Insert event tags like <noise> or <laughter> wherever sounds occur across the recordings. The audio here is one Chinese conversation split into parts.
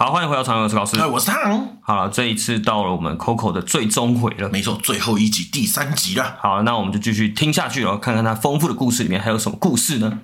好，欢迎回到常有老师。嗨，我是汤。好了，这一次到了我们 Coco 的最终回了，没错，最后一集第三集了。好，那我们就继续听下去了，看看它丰富的故事里面还有什么故事呢？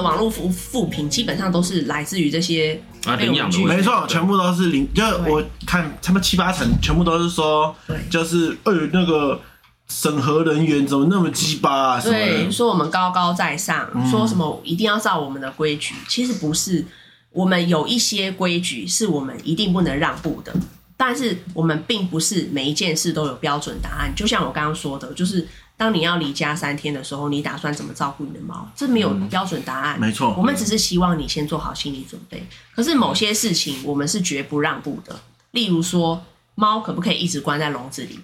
网络负负评基本上都是来自于这些啊领养的，没错，全部都是领，就我看他们七八成全部都是说，对，就是呃那个审核人员怎么那么鸡巴啊？对，说我们高高在上，嗯、说什么一定要照我们的规矩，其实不是，我们有一些规矩是我们一定不能让步的，但是我们并不是每一件事都有标准答案，就像我刚刚说的，就是。当你要离家三天的时候，你打算怎么照顾你的猫？这没有标准答案。嗯、没错，我们只是希望你先做好心理准备。可是某些事情我们是绝不让步的。例如说，猫可不可以一直关在笼子里？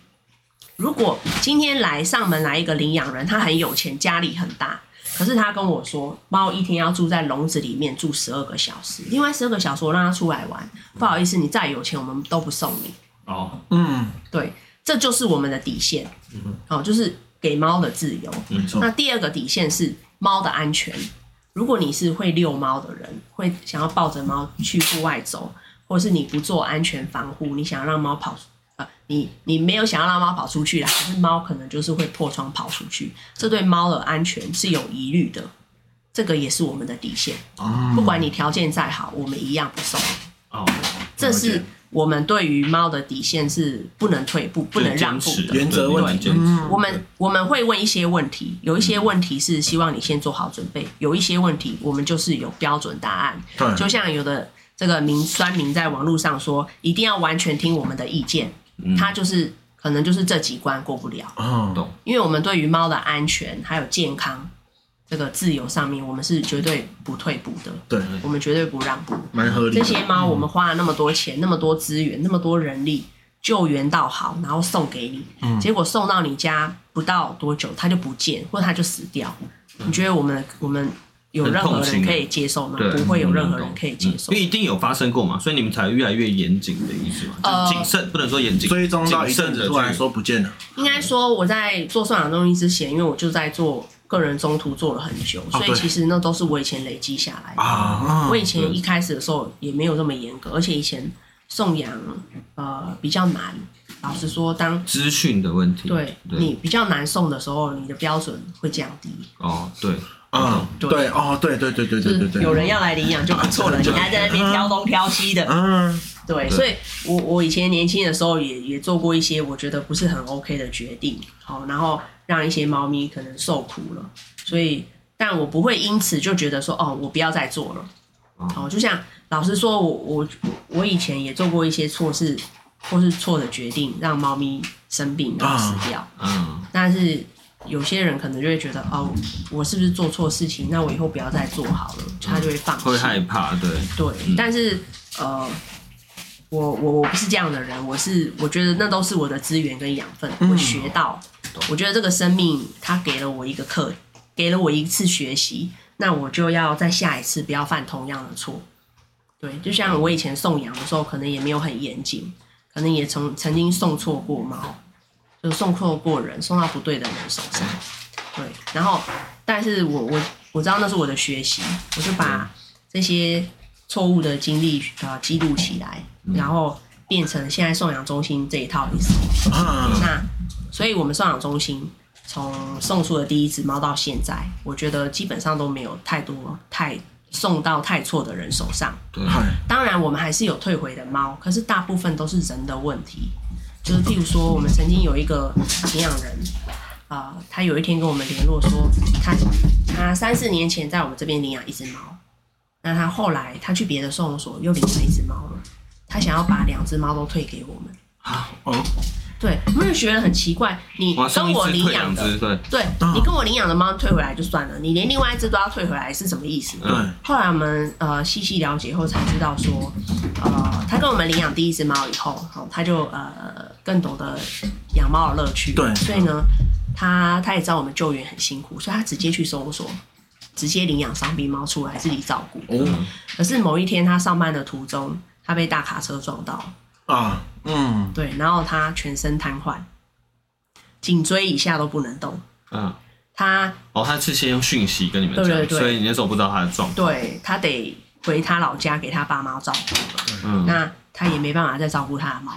如果今天来上门来一个领养人，他很有钱，家里很大，可是他跟我说，猫一天要住在笼子里面住十二个小时，另外十二个小时我让它出来玩。不好意思，你再有钱，我们都不送你。哦，嗯，对，这就是我们的底线。嗯，好，就是。给猫的自由，那第二个底线是猫的安全。如果你是会遛猫的人，会想要抱着猫去户外走，或是你不做安全防护，你想要让猫跑，呃，你你没有想要让猫跑出去啦，可是猫可能就是会破窗跑出去，这对猫的安全是有疑虑的，这个也是我们的底线。不管你条件再好，我们一样不收。哦，这是。我们对于猫的底线是不能退步、不能让步的原则问题。我们我们会问一些问题，有一些问题是希望你先做好准备，有一些问题我们就是有标准答案。就像有的这个名酸民在网络上说，一定要完全听我们的意见，他就是可能就是这几关过不了。懂。因为我们对于猫的安全还有健康。这个自由上面，我们是绝对不退步的。对，我们绝对不让步。蛮合理。这些猫，我们花了那么多钱、嗯、那么多资源、那么多人力救援到好，然后送给你，嗯、结果送到你家不到多久，它就不见，或者它就死掉。嗯、你觉得我们我们有任何人可以接受吗？不会有任何人可以接受。因为一定有发生过嘛，所以你们才越来越严谨的意思嘛。呃，谨慎不能说严谨，追踪到一阵子突然说不见了。应该说我在做送养中心之前，因为我就在做。个人中途做了很久，所以其实那都是我以前累积下来的。啊、我以前一开始的时候也没有这么严格，而且以前送养呃比较难。老实说，当资讯的问题，对，对你比较难送的时候，你的标准会降低。哦，对，嗯，对，对，哦，对对对对对对对，有人要来领养就不错了，<laughs> 你还在那边挑东挑西的，嗯，对，所以我我以前年轻的时候也也做过一些我觉得不是很 OK 的决定，好，然后。让一些猫咪可能受苦了，所以，但我不会因此就觉得说，哦，我不要再做了。哦，就像老实说，我我我以前也做过一些错事或是错的决定，让猫咪生病然后死掉。嗯。但是有些人可能就会觉得，哦，我是不是做错事情？那我以后不要再做好了，他就会放弃。会害怕，对。对，但是呃，我我我不是这样的人，我是我觉得那都是我的资源跟养分，我学到。我觉得这个生命，它给了我一个课，给了我一次学习，那我就要在下一次不要犯同样的错。对，就像我以前送养的时候，可能也没有很严谨，可能也曾曾经送错过猫，就送错过人，送到不对的人手上。对，然后，但是我我我知道那是我的学习，我就把这些错误的经历啊记录起来，然后变成现在送养中心这一套意思。那。所以，我们送养中心从送出的第一只猫到现在，我觉得基本上都没有太多太送到太错的人手上。对，当然我们还是有退回的猫，可是大部分都是人的问题。就是譬如说，我们曾经有一个领养人，啊、呃，他有一天跟我们联络说，他他三四年前在我们这边领养一只猫，那他后来他去别的收容所又领养一只猫了，他想要把两只猫都退给我们。啊哦。对，我们觉得很奇怪，你跟我领养的，对，对你跟我领养的猫退回来就算了，你连另外一只都要退回来，是什么意思？对。后来我们呃细细了解后才知道说，呃，他跟我们领养第一只猫以后，好，他就呃更懂得养猫的乐趣。对。所以呢，他他也知道我们救援很辛苦，所以他直接去收容所，直接领养伤病猫出来自己照顾。哦。可是某一天他上班的途中，他被大卡车撞到。啊。嗯，对，然后他全身瘫痪，颈椎以下都不能动。嗯，他哦，他是先用讯息跟你们讲，对对对所以你那时候不知道他的状况。对他得回他老家给他爸妈照顾，嗯，那他也没办法再照顾他的猫，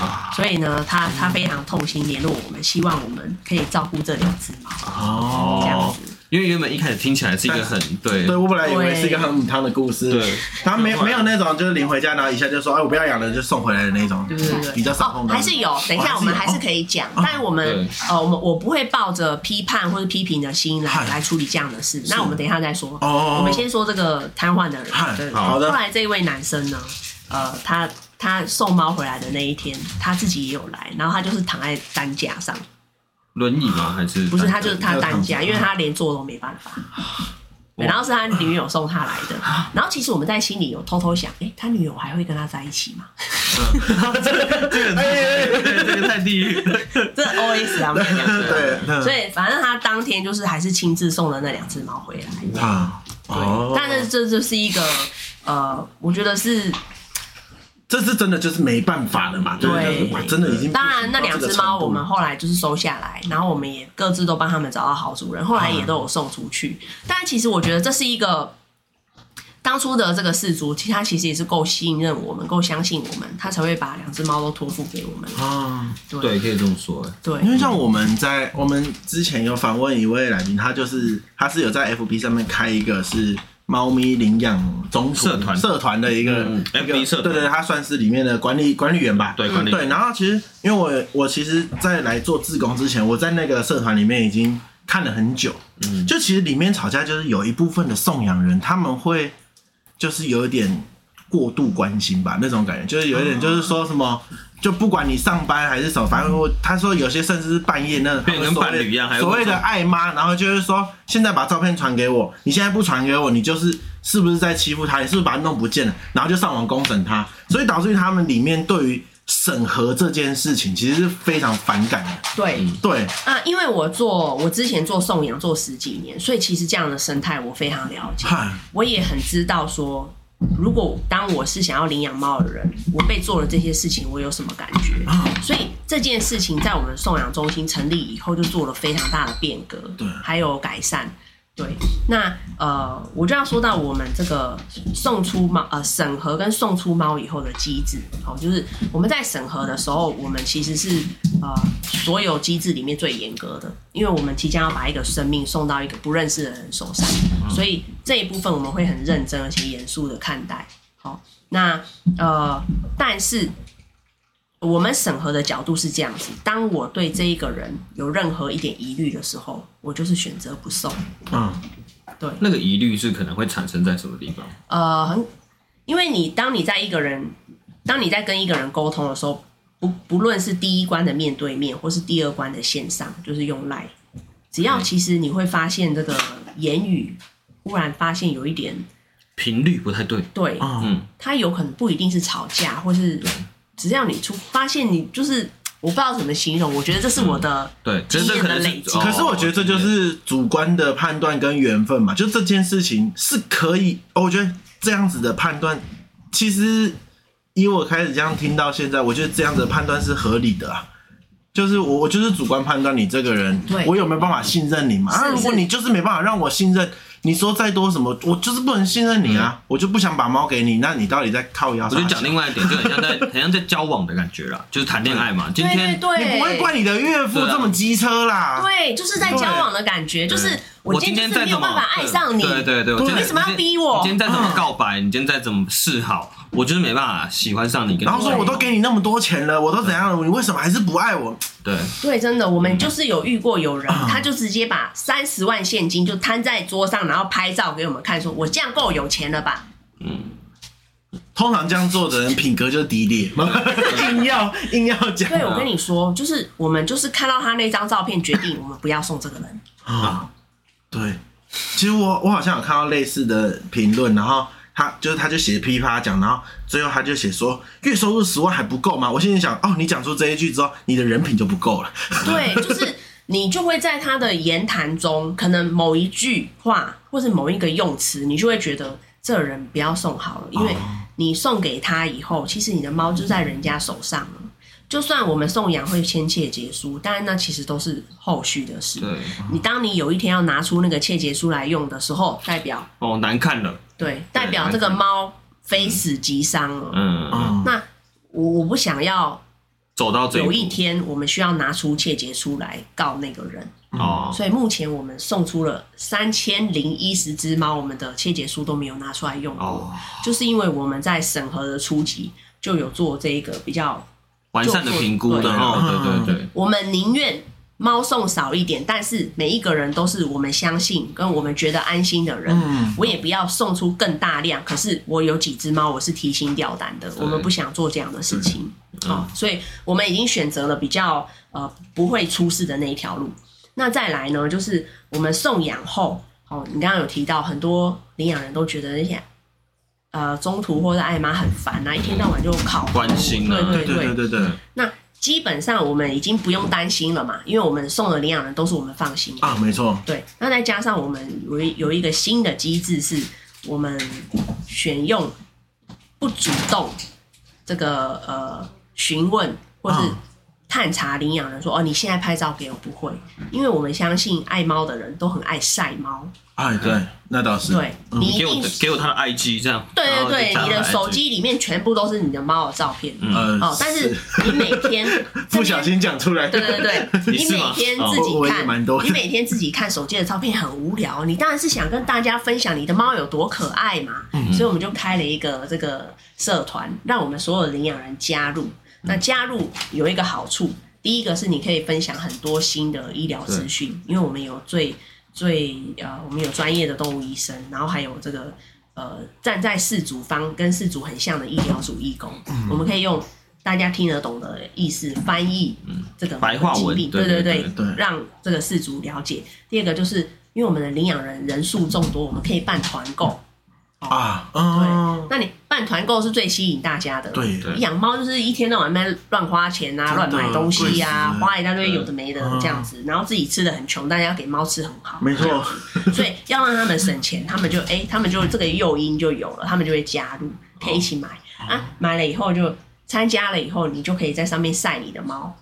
啊。所以呢，他他非常痛心联络我们，希望我们可以照顾这两只猫，哦。这样哦，子。因为原本一开始听起来是一个很对。对我本来以为是一个很母汤的故事，对，他没没有那种就是领回家，然后一下就说哎我不要养了就送回来的那种，对对对，比较少碰到。还是有，等一下我们还是可以讲，但我们对。呃，我们我不会抱着批判或者批评的心来来处理这样的事。那我们等一下再说。哦。我们先说这个瘫痪的人。对，好的。后来这一位男生呢，呃，他他送猫回来的那一天，他自己也有来，然后他就是躺在担架上，轮椅吗？还是不是他就是他担架，因为他连坐都没办法。<laughs> 然后是他女友送他来的，然后其实我们在心里有偷偷想，哎，他女友还会跟他在一起吗？<laughs> 这个这个这个太地狱了。这 OS 啊，对，嗯所以反正他当天就是还是亲自送了那两只猫回来。啊，对，哦，但是这就是一个呃，我觉得是这是真的就是没办法了嘛，对真的已经当然那两只猫我们到后来就是收下来，然后我们也各自都帮他们找到好主人，后来也都有送出去。但其实我觉得这是一个。当初的这个氏族，其实他其实也是够信任我们，够相信我们，他才会把两只猫都托付给我们。啊。对对，可以这么说。哎，对，因为像我们在我们之前有访问一位来宾，他就是他是有在 FB 上面开一个是猫咪领养中社团社团的一个 FB 社团对对，他算是里面的管理管理员吧。对管理员对，然后其实因为我我其实，在来做志工之前，我在那个社团里面已经看了很久。嗯，就其实里面吵架就是有一部分的送养人他们会就是有一点过度关心吧，那种感觉就是有一点就是说什么。就不管你上班还是什么，反正我他说有些甚至是半夜那变跟伴侣一样还有所谓的爱妈，然后就是说现在把照片传给我，你现在不传给我，你就是是不是在欺负他？你是不是把他弄不见了？然后就上网公审他，所以导致于他们里面对于审核这件事情其实是非常反感的。对对，啊，因为我做我之前做送养做十几年，所以其实这样的生态我非常了解。我也很知道说，如果当我是想要领养猫的人，我被做了这些事情，我有什么感觉？所以这件事情在我们送养中心成立以后，就做了非常大的变革，对还有改善。对，那呃，我就要说到我们这个送出猫呃审核跟送出猫以后的机制，哦，就是我们在审核的时候，我们其实是呃所有机制里面最严格的，因为我们即将要把一个生命送到一个不认识的人手上，所以这一部分我们会很认真而且严肃的看待。好，那呃，但是。我们审核的角度是这样子：当我对这一个人有任何一点疑虑的时候，我就是选择不送。嗯，对，那个疑虑是可能会产生在什么地方？呃，很，因为你当你在一个人，当你在跟一个人沟通的时候，不不论是第一关的面对面，或是第二关的线上，就是用赖，只要其实你会发现这个言语忽然发现有一点频率不太对。对，嗯，他有可能不一定是吵架，或是只要你出发现你就是我不知道怎么形容，我觉得这是我的对，这经验这可能的累积。哦可是我觉得这就是主观的判断跟缘分嘛，就这件事情是可以，哦我觉得这样子的判断，其实以我开始这样听到现在，我觉得这样子的判断是合理的啊。就是我，我就是主观判断你这个人对，我有没有办法信任你嘛？啊，是如果你就是没办法让我信任，你说再多什么，我就是不能信任你啊，我就不想把猫给你，那你到底在靠腰？我就讲另外一点，就很像在 <laughs> 很像在交往的感觉啦，就是谈恋爱嘛。今天对对对，你不会怪你的岳父这么机车啦？对，就是在交往的感觉，就是我我今今天再怎么没有办法爱上你，对对对，我今天为什么要逼我你今天再怎么告白，你今天再怎么示好，我就是没办法喜欢上你。跟你然后说我都给你那么多钱了，我都怎样了，你为什么还是不爱我？对，对，真的，我们就是有遇过有人，嗯他就直接把三十万现金就摊在桌上，然后拍照给我们看，说我这样够有钱了吧？嗯通常这样做的人品格就是低劣，<laughs> 硬要硬要讲。对，我跟你说，就是我们就是看到他那张照片，决定我们不要送这个人。啊，对，其实我我好像有看到类似的评论，然后他就是他就写噼里啪啦讲，然后最后他就写说月收入十万还不够吗？我心里想，哦，你讲出这一句之后，你的人品就不够了。<laughs> 对，就是你就会在他的言谈中，可能某一句话或是某一个用词，你就会觉得这人不要送好了，因为你送给他以后，其实你的猫就在人家手上了。就算我们送养会签切结书，但那其实都是后续的事。对，你当你有一天要拿出那个切结书来用的时候，代表哦难看了，对，代表这个猫非死即伤了。嗯嗯，那我我不想要走到这有一天我们需要拿出切结书来告那个人。哦，所以目前我们送出了三千零一十只猫，我们的切结书都没有拿出来用过，哦。就是因为我们在审核的初期就有做这一个比较完善的评估的对哦，对对对，我们宁愿猫送少一点，但是每一个人都是我们相信跟我们觉得安心的人。嗯我也不要送出更大量，可是我有几只猫我是提心吊胆的，我们不想做这样的事情。好、所以我们已经选择了比较呃不会出事的那一条路。那再来呢，就是我们送养后，哦，你刚刚有提到很多领养人都觉得那些呃中途或者爱妈很烦啊，一天到晚就考关心啊。对对对。对对对，那基本上我们已经不用担心了嘛，因为我们送的领养人都是我们放心的。啊，没错，对，那再加上我们有一有一个新的机制，是我们选用不主动这个呃询问或是嗯探查领养人说哦，你现在拍照给我不会，因为我们相信爱猫的人都很爱晒猫，哎，对，那倒是，对嗯。你一给我定给我他的 IG 这样，对对对，你的手机里面全部都是你的猫的照片，嗯。哦，但是你每天 <laughs> 不小心讲出来，对对对，<laughs> 你每天自己看，你每天自己看手机的照片很无聊，你当然是想跟大家分享你的猫有多可爱嘛，嗯。所以我们就开了一个这个社团，让我们所有的领养人加入。那加入有一个好处，第一个是你可以分享很多新的医疗资讯，因为我们有最最呃，我们有专业的动物医生，然后还有这个呃站在饲主方跟饲主很像的医疗主义工，嗯我们可以用大家听得懂的意思翻译这个嗯白话文对对对让这个饲主了解。第二个就是因为我们的领养人人数众多，我们可以办团购。啊，对，嗯，那你办团购是最吸引大家的。对。对。养猫就是一天到晚在乱花钱啊，乱买东西啊，贵死了。花一大堆有的没的这样子，然后自己吃的很穷，但是要给猫吃很好。没错，<laughs> 所以要让他们省钱，他们就哎、他们就这个诱因就有了，他们就会加入，可以一起买。啊，买了以后就参加了以后，你就可以在上面晒你的猫。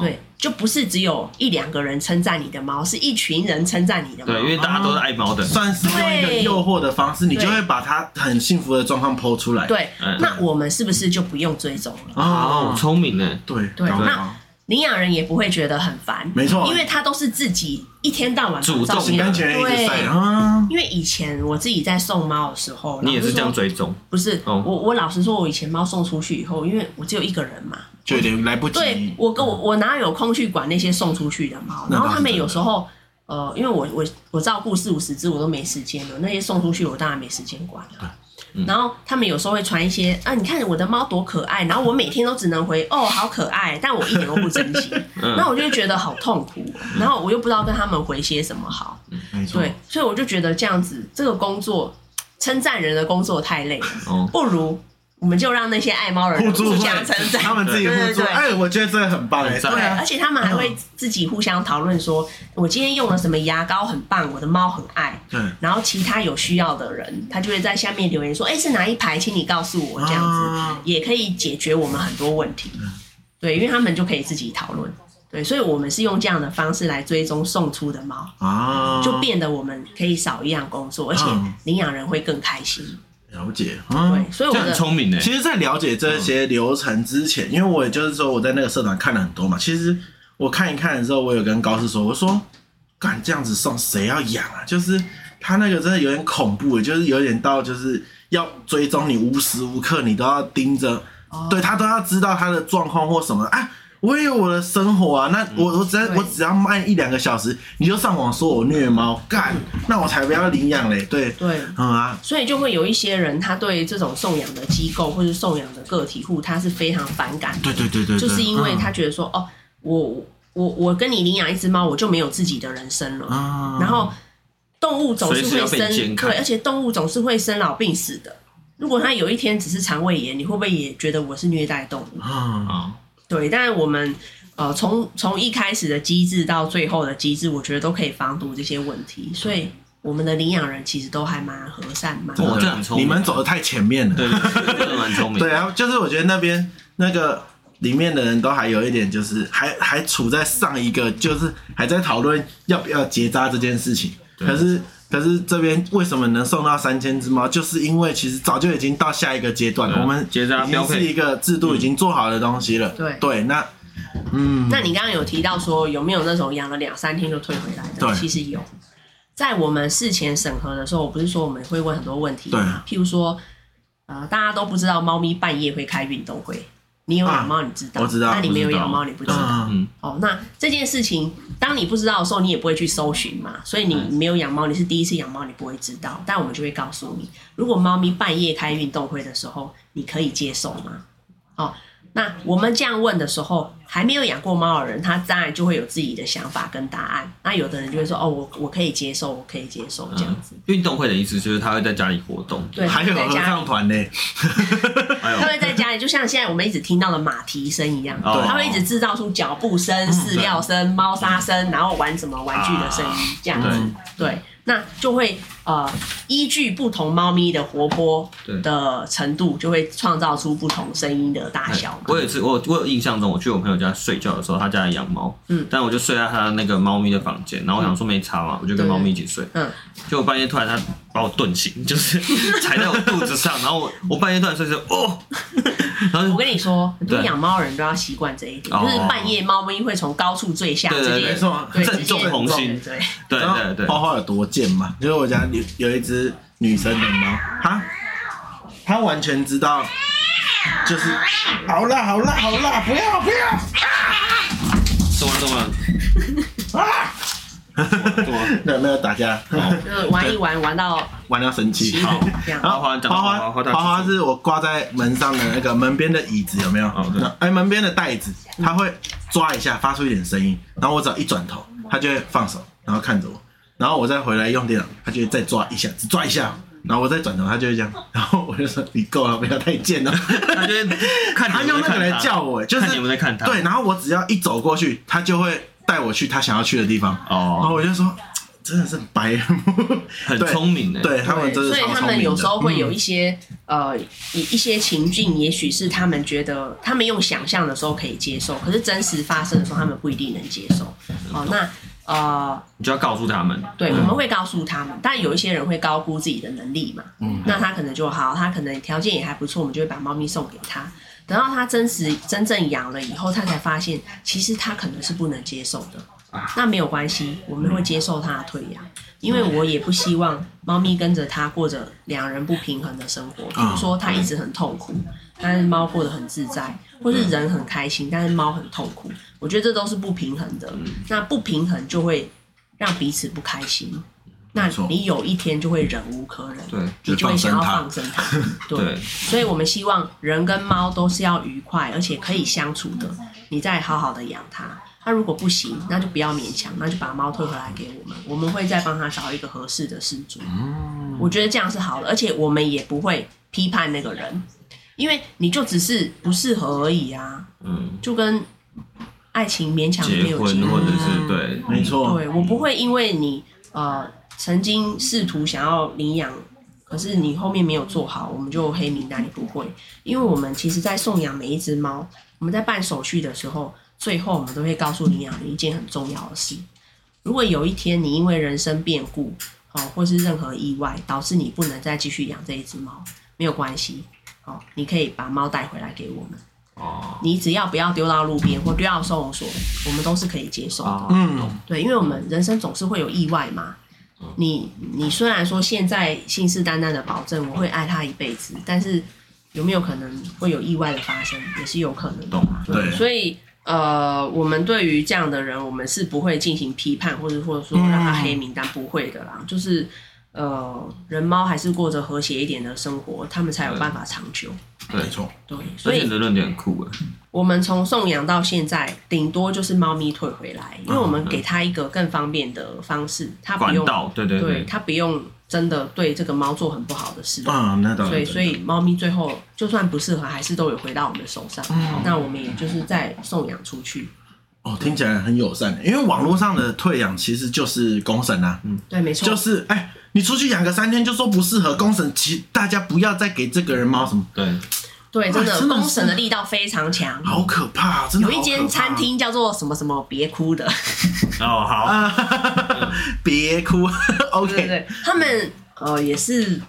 对，就不是只有一两个人称赞你的猫，是一群人称赞你的猫。对，因为大家都是爱猫的，算是用一个诱惑的方式，你就会把它很幸福的状况剖出来。对嗯，那我们是不是就不用追踪了？哦，聪明呢，对对那领养人也不会觉得很烦，没错。因为他都是自己一天到晚主动照片心甘情愿一直对。啊，因为以前我自己在送猫的时候，你也是这样追踪，不是，哦。我我老实说，我以前猫送出去以后，因为我只有一个人嘛，就有点来不及。对我跟我我哪有空去管那些送出去的猫？然后他们有时候，呃，因为我我我照顾四五十只，我都没时间了。那些送出去，我当然没时间管了。然后他们有时候会传一些啊，你看我的猫多可爱，然后我每天都只能回哦，好可爱，但我一点都不珍惜，<laughs> 那我就会觉得好痛苦，然后我又不知道跟他们回些什么好，对，，所以我就觉得这样子这个工作称赞人的工作太累了，哦，不如我们就让那些爱猫人互相成长，他们自己互助，哎，我觉得这个很棒哎，对，而，且他们还会自己互相讨论说，我今天用了什么牙膏很棒，我的猫很爱。对，然后其他有需要的人，他就会在下面留言说，哎、是哪一排，请你告诉我，这样子、啊也可以解决我们很多问题。对，因为他们就可以自己讨论。对，所以我们是用这样的方式来追踪送出的猫，啊，就变得我们可以少一样工作，而且嗯领养人会更开心。了解，嗯对，所以我这很的聪明呢，其实，在了解这些流程之前，因为我也就是说我在那个社团看了很多嘛，其实我看一看的时候，我有跟高师说，我说，敢这样子送谁要养啊？就是他那个真的有点恐怖，就是有点到就是要追踪你，无时无刻你都要盯着，对他都要知道他的状况或什么啊。我也有我的生活啊，那我我只要我只要慢一两个小时，你就上网说我虐猫，干，那我才不要领养嘞。对，对。嗯啊，所以就会有一些人，他对这种送养的机构或是送养的个体户，他是非常反感的。对对对对，对就是因为嗯他觉得说，哦，我我我跟你领养一只猫，我就没有自己的人生了。啊，然后动物总是会生，对，而且动物总是会生老病死的。如果它有一天只是肠胃炎，你会不会也觉得我是虐待动物？啊，啊，对，但是我们呃，从从一开始的机制到最后的机制，我觉得都可以防堵这些问题。所以我们的领养人其实都还蛮和善，蛮哦这很聪明你们走的太前面了。对，蛮聪明，<laughs> 对啊，就是我觉得那边那个里面的人都还有一点，就是还还处在上一个，就是还在讨论要不要结扎这件事情。可是可是这边为什么能送到三千只猫？就是因为其实早就已经到下一个阶段了，我们结扎已经是一个制度已经做好的东西了。对对，那嗯，那你刚刚有提到说有没有那种养了两三天就退回来的？对其实有。在我们事前审核的时候，我不是说我们会问很多问题吗？譬如说，呃，大家都不知道猫咪半夜会开运动会。你有养猫，你知道？啊、我知道。那你没有养猫，你不知道。嗯。哦，那这件事情，当你不知道的时候，你也不会去搜寻嘛。所以你没有养猫，你是第一次养猫，你不会知道。但我们就会告诉你，如果猫咪半夜开运动会的时候，你可以接受吗？哦。那我们这样问的时候，还没有养过猫的人，他当然就会有自己的想法跟答案。那有的人就会说：“哦，我我可以接受，我可以接受这样子。嗯”运动会的意思就是他会在家里活动，对，还有合唱团呢。<laughs> 他会在家里，就像现在我们一直听到的马蹄声一样，哦、他会一直制造出脚步声、饲料声、猫砂声，然后玩什么玩具的声音，啊、这样子，对。对那就会呃，依据不同猫咪的活泼的程度，就会创造出不同声音的大小。我也是，我我有印象中，我去我朋友家睡觉的时候，他家里养猫，嗯，但我就睡在他那个猫咪的房间，然后我想说没差嘛，我就跟猫咪一起睡，嗯，结果半夜突然他把我顿醒，<laughs> 就是踩在我肚子上，然后我我半夜突然睡着，哦，<laughs> 然后我跟你说，很多养猫人都要习惯这一点，就是半夜猫咪会从高处坠下，对对对，正中红心，对对对对，花花有多贱嘛？就是我家有有一只女生的猫，它它完全知道，就是好啦好啦好啦，不要不要，怎么怎么啊？<laughs> 没有没有打架，就是玩一玩玩到 <laughs> 玩到生气。好，花花花花花花是我挂在门上的那个门边的椅子，有没有？哎，门边的袋子，它会抓一下，发出一点声音，然后我只要一转头，它就会放手，然后看着我。然后我再回来用电脑，他就会再抓一下，只抓一下，然后我再转头，他就会这样，然后我就说你够了，不要太贱了。他就会看 <laughs> 他用那个来叫我，就是看你们在看他。对，然后我只要一走过去，他就会带我去他想要去的地方。哦，然后我就说真的是白，很聪明的，对他们真的所以他们有时候会有一些、嗯、呃一一些情境，也许是他们觉得他们用想象的时候可以接受，可是真实发生的时候，他们不一定能接受。哦，那。呃，你就要告诉他们，对，我们会告诉他们，但有一些人会高估自己的能力嘛，嗯，那他可能就好，他可能条件也还不错，我们就会把猫咪送给他，等到他真实真正养了以后，他才发现其实他可能是不能接受的，那没有关系，我们会接受他的退养，因为我也不希望猫咪跟着他过着两人不平衡的生活，比如说他一直很痛苦，但是猫过得很自在。或是人很开心，但是猫很痛苦，我觉得这都是不平衡的。那不平衡就会让彼此不开心。那你有一天就会忍无可忍，对，你就会想要放生它。<laughs> 对，所以我们希望人跟猫都是要愉快而且可以相处的，你再好好的养它。它如果不行，那就不要勉强，那就把猫退回来给我们，我们会再帮他找一个合适的饲主。我觉得这样是好的，而且我们也不会批判那个人。因为你就只是不适合而已啊，嗯，就跟爱情勉强没有结婚或者是对，没错，对，我不会因为你呃曾经试图想要领养，可是你后面没有做好，我们就黑名单，你不会，因为我们其实在送养每一只猫，我们在办手续的时候，最后我们都会告诉领养人一件很重要的事，如果有一天你因为人生变故哦，或是任何意外导致你不能再继续养这一只猫，没有关系。哦，你可以把猫带回来给我们。哦，你只要不要丢到路边或丢到收容所，我们都是可以接受的。嗯，对，因为我们人生总是会有意外嘛。你你虽然说现在信誓旦旦的保证我会爱他一辈子，但是有没有可能会有意外的发生，也是有可能的嘛。对，所以呃，我们对于这样的人，我们是不会进行批判，或者或者说让他黑名单，不会的啦，就是。呃，人猫还是过着和谐一点的生活，他们才有办法长久。没错，对，所以你的论点很酷哎。我们从送养到现在，顶多就是猫咪退回来，因为我们给它一个更方便的方式，它不用，对对对，他不用真的对这个猫做很不好的事。啊，那当然。所以，所以猫咪最后就算不适合，还是都有回到我们的手上。那我们也就是再送养出去。哦，听起来很友善，因为网络上的退养其实就是公审啊。嗯，对，没错，就是哎。欸你出去养个三天就说不适合，公审，其大家不要再给这个人猫什么。对，对，真的哇真的是。公审的力道非常强。好可怕，真的有一间餐厅叫做什么什么别哭的，<laughs> 哦，好，<laughs> 别哭对，OK，对对，他们呃也是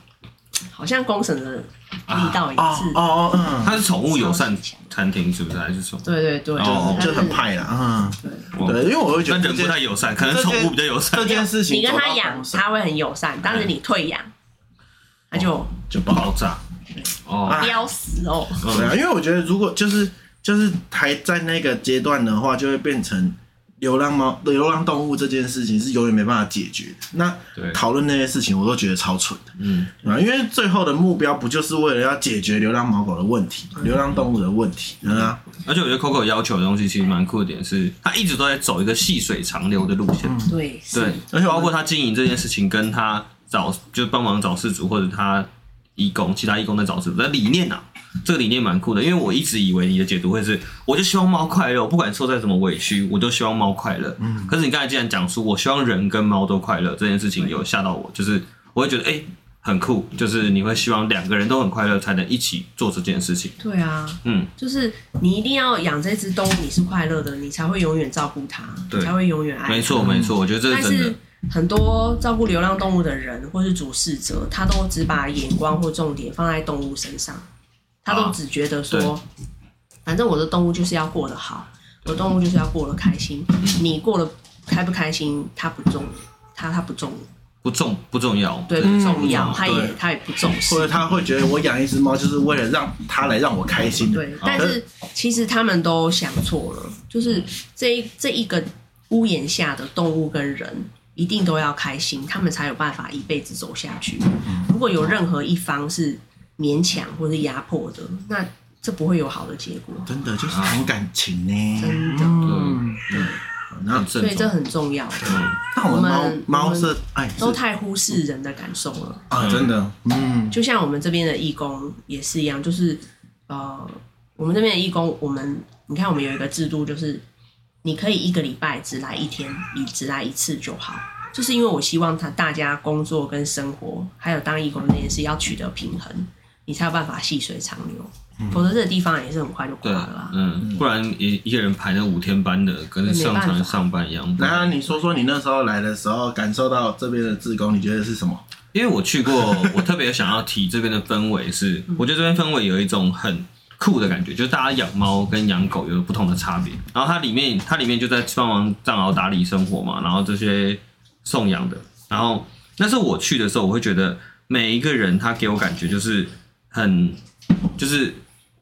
好像公审的力道也哦是，哦哦，嗯，它是宠物友善餐厅是不是？还是什么？对对对，哦就很派啦，嗯，对，对，因为我会觉得人不太友善，可能宠物比较友善。这。件事情你跟他养，他会很友善，但是你退养，他就就不好爆炸哦，啊飙死哦。对啊，因为我觉得如果就是就是还在那个阶段的话，就会变成流浪猫、流浪动物这件事情是永远没办法解决的。那对。讨论那些事情，我都觉得超蠢的，嗯，啊？因为最后的目标不就是为了要解决流浪猫狗的问题、流浪动物的问题，对啊，而且我觉得 Coco 要求的东西其实蛮酷的点是，他一直都在走一个细水长流的路线。对，对，而且包括他经营这件事情，跟他找就帮忙找事主或者他义工，其他义工在找事主的理念啊，这个理念蛮酷的。因为我一直以为你的解读会是，我就希望猫快乐，不管受再怎么委屈，我都希望猫快乐。嗯。可是你刚才既然讲出，我希望人跟猫都快乐这件事情，有吓到我，就是我会觉得哎、欸、很酷，就是你会希望两个人都很快乐，才能一起做这件事情。对啊，嗯，就是你一定要养这只动物，你是快乐的，你才会永远照顾它，对才会永远爱它。没错没错，我觉得这但是真的是。很多照顾流浪动物的人或是主事者，他都只把眼光或重点放在动物身上，他都只觉得说，啊反正我的动物就是要过得好，我的动物就是要过得开心。你过得开不开心，他不重，他他不重，不重不重要，对，不重要，他也他也不重视或。者他会觉得我养一只猫就是为了让它来让我开心。对，但是其实他们都想错了，就是这一这一个屋檐下的动物跟人一定都要开心，他们才有办法一辈子走下去。如果有任何一方是勉强或是压迫的，那这不会有好的结果。真的就是谈感情呢，真的嗯，然后很慎所以这重。很重要。那我们猫猫是哎都太忽视人的感受了。啊，真的，嗯，就像我们这边的义工也是一样，就是呃，我们这边的义工，我们你看，我们有一个制度，就是你可以一个礼拜只来一天，你只来一次就好。就是因为我希望他大家工作跟生活，还有当义工这件事要取得平衡，你才有办法细水长流。否则这个地方也是很快就挂对了啦。，嗯，不然一一个人排那五天班的，跟上船上班一样。那你说说你那时候来的时候感受到这边的志工，你觉得是什么？因为我去过，我特别想要提这边的氛围是，我觉得这边氛围有一种很酷的感觉，就是大家养猫跟养狗有不同的差别。然后它里面，它里面就在帮忙藏獒打理生活嘛，然后这些送养的，然后那时候我去的时候，我会觉得每一个人他给我感觉就是很，就是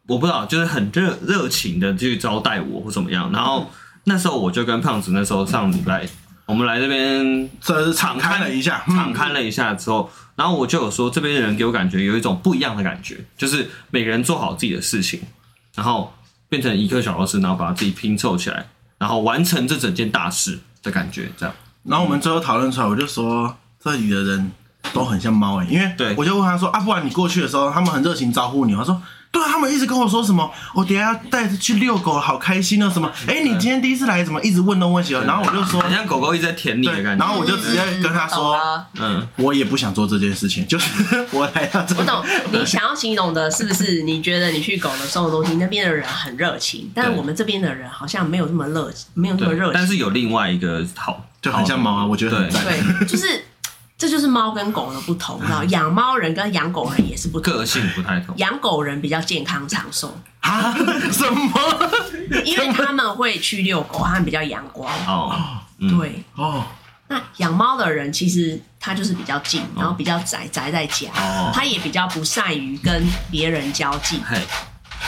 我不知道，就是很热热情的去招待我或怎么样。然后那时候我就跟胖子那时候上礼拜，我们来这边。这是 <laughs> 敞开了一下，敞开了一下之后，然后我就有说，这边的人给我感觉有一种不一样的感觉，就是每个人做好自己的事情，然后变成一个小螺丝，然后把自己拼凑起来，然后完成这整件大事的感觉，这样。然后我们最后讨论出来，我就说这里的人都很像猫诶，因为对我就问他说啊，不然你过去的时候，他们很热情招呼你，他说。对啊，他们一直跟我说什么，我等下要带着去遛狗，好开心哦！什么？哎，你今天第一次来，怎么一直问东问西哦？然后我就说，好像狗狗一直在舔你的，感觉。然后我就直接跟他说，了嗯，我也不想做这件事情，就是 <laughs> 我来到这懂你想要形容的是不是？你觉得你去狗的送的东西，那边的人很热情，但我们这边的人好像没有这么热，没有这么热情。但是有另外一个好，就很像猫啊，我觉得很赞。对，就是这就是猫跟狗的不同，知道？养猫人跟养狗人也是不同，个性不太同。养狗人比较健康长寿，啊？<laughs> 什么？因为他们会去遛狗，他们比较阳光。哦，嗯，对，哦，那养猫的人其实他就是比较静，然后比较宅宅在家哦，他也比较不善于跟别人交际。嘿，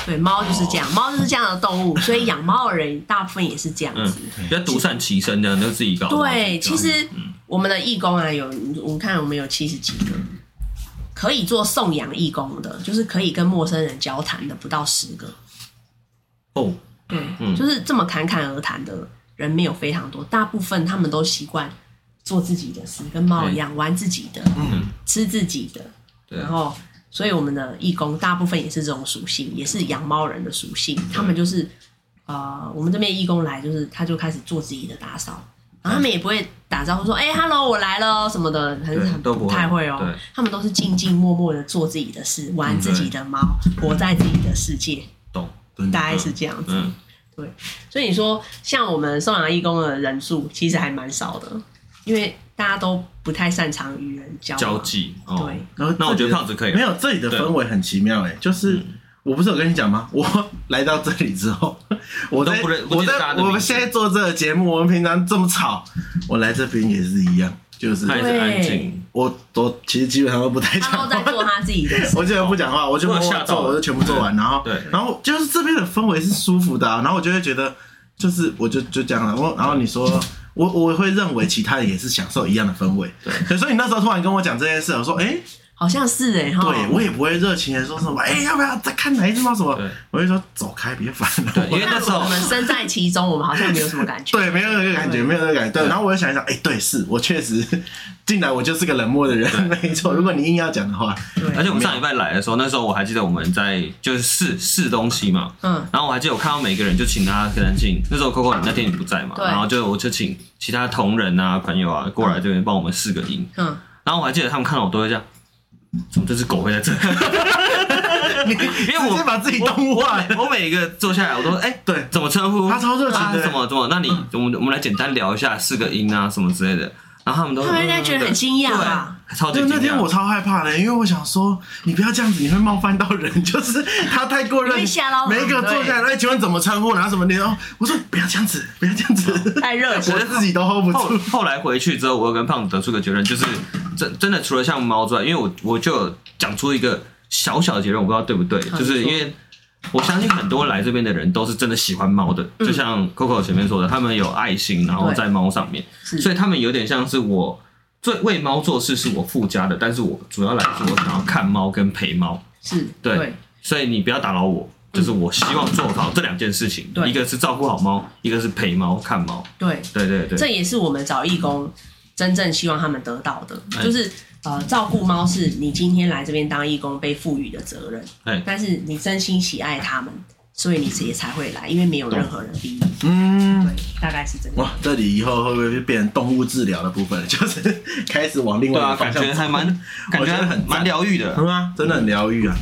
对，猫就是这样，猫就是这样的动物，<laughs> 所以养猫的人大部分也是这样嗯子。，比较独善其身的，就自己搞。对，其实我们的义工啊，有我们看我们有七十几个，可以做送养义工的，就是可以跟陌生人交谈的，不到十个。哦，对，嗯就是这么侃侃而谈的人没有非常多，大部分他们都习惯做自己的事，跟猫一样玩自己的，嗯，吃自己的，对然后。所以我们的义工大部分也是这种属性，也是养猫人的属性。他们就是，呃，我们这边义工来，就是他就开始做自己的打扫，然后他们也不会打招呼说：“哎、欸、，Hello，我来了什么的，很很不太会哦、喔。他们都是静静默默的做自己的事，玩自己的猫，活在自己的世界。懂，大概是这样子。嗯，对。所以你说，像我们送养义工的人数其实还蛮少的，因为大家都不太擅长与人交交际。哦、对，那我觉得胖子可以。没有，这里的氛围很奇妙哎，就是。嗯我不是有跟你讲吗？<laughs> 我来到这里之后，<laughs> 我都不认我在我们现在做这个节目，我们平常这么吵，我来这边也是一样，就是还是安静。我我其实基本上都不太讲话，他都在做他自己的事。<laughs> 我基本不讲话，我就下做，我就全部做完，然后对，然后就是这边的氛围是舒服的，然后我就会觉得，就是我就就这样了。我然后你说我我会认为其他人也是享受一样的氛围，对。所以你那时候突然跟我讲这件事，我说哎。好像是哎、欸，对我也不会热情的说什么，哎、欸，要不要再看哪一只猫什么？我就说走开，别烦了。因为那时候我们身在其中，我们好像没有什么感觉。<laughs> 对，没有那个感觉，没有那个感觉。对，然后我又想一想，哎、欸，对，是我确实 <laughs> 进来，我就是个冷漠的人，没错。如果你硬要讲的话，而且我们上礼拜来的时候，那时候我还记得我们在就是试试东西嘛，嗯，然后我还记得我看到每个人就请他跟他进。那时候 Coco 你那天你不在嘛，然后就我就请其他同仁啊朋友啊过来这边帮我们试个音，嗯，然后我还记得他们看到我都会这样。怎么这只狗会在这？<laughs> 因为我先把自己动物化。我每一个坐下来，我都说：“哎、欸，对，怎么称呼？”他超热情的。怎么怎么？那你，我们我们来简单聊一下，四个音啊，什么之类的。然后他们都，他们应该觉得很惊讶吧？超级惊讶。那天我超害怕的，因为我想说，你不要这样子，你会冒犯到人。<laughs> 就是他太过热情，每一个坐下来，哎，请问怎么称呼？然后什么你说，我说不要这样子，<laughs> 不要这样子，太热情，我自己都 hold 不住。后，后来回去之后，我又跟胖子得出个结论，就是真真的除了像猫之外，因为我我就讲出一个小小的结论，我不知道对不对，就是因为。我相信很多来这边的人都是真的喜欢猫的，就像 Coco 前面说的，他们有爱心，然后在猫上面，所以他们有点像是我最为猫做事是我附加的，但是我主要来说我想要看猫跟陪猫，是对，所以你不要打扰我，就是我希望做好这两件事情，一个是照顾好猫，一个是陪猫看猫，对。对对对，这也是我们找义工真正希望他们得到的，就是。呃，照顾猫是你今天来这边当义工被赋予的责任。对，但是你真心喜爱他们，所以你也才会来，因为没有任何人逼你。嗯，对，大概是这样。哇，这里以后会不会变成动物治疗的部分？<laughs> 就是开始往另外一个方向，感觉还蛮，<laughs> 感觉很蛮疗愈的，是吗？真的很疗愈啊！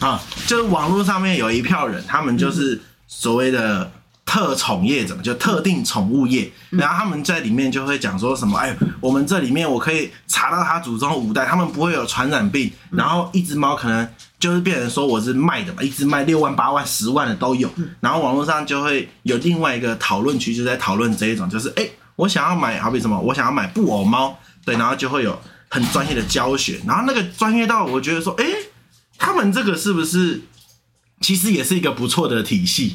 啊，就是网络上面有一票人，他们就是所谓的。特宠业者就特定宠物业，然后他们在里面就会讲说什么，哎，我们这里面我可以查到他祖宗五代，他们不会有传染病，然后一只猫可能就是变成说我是卖的嘛，一只卖六万、八万、十万的都有，然后网络上就会有另外一个讨论区，就在讨论这一种，就是哎，我想要买，好比什么，我想要买布偶猫，对，然后就会有很专业的教学，然后那个专业到我觉得说，哎，他们这个是不是其实也是一个不错的体系？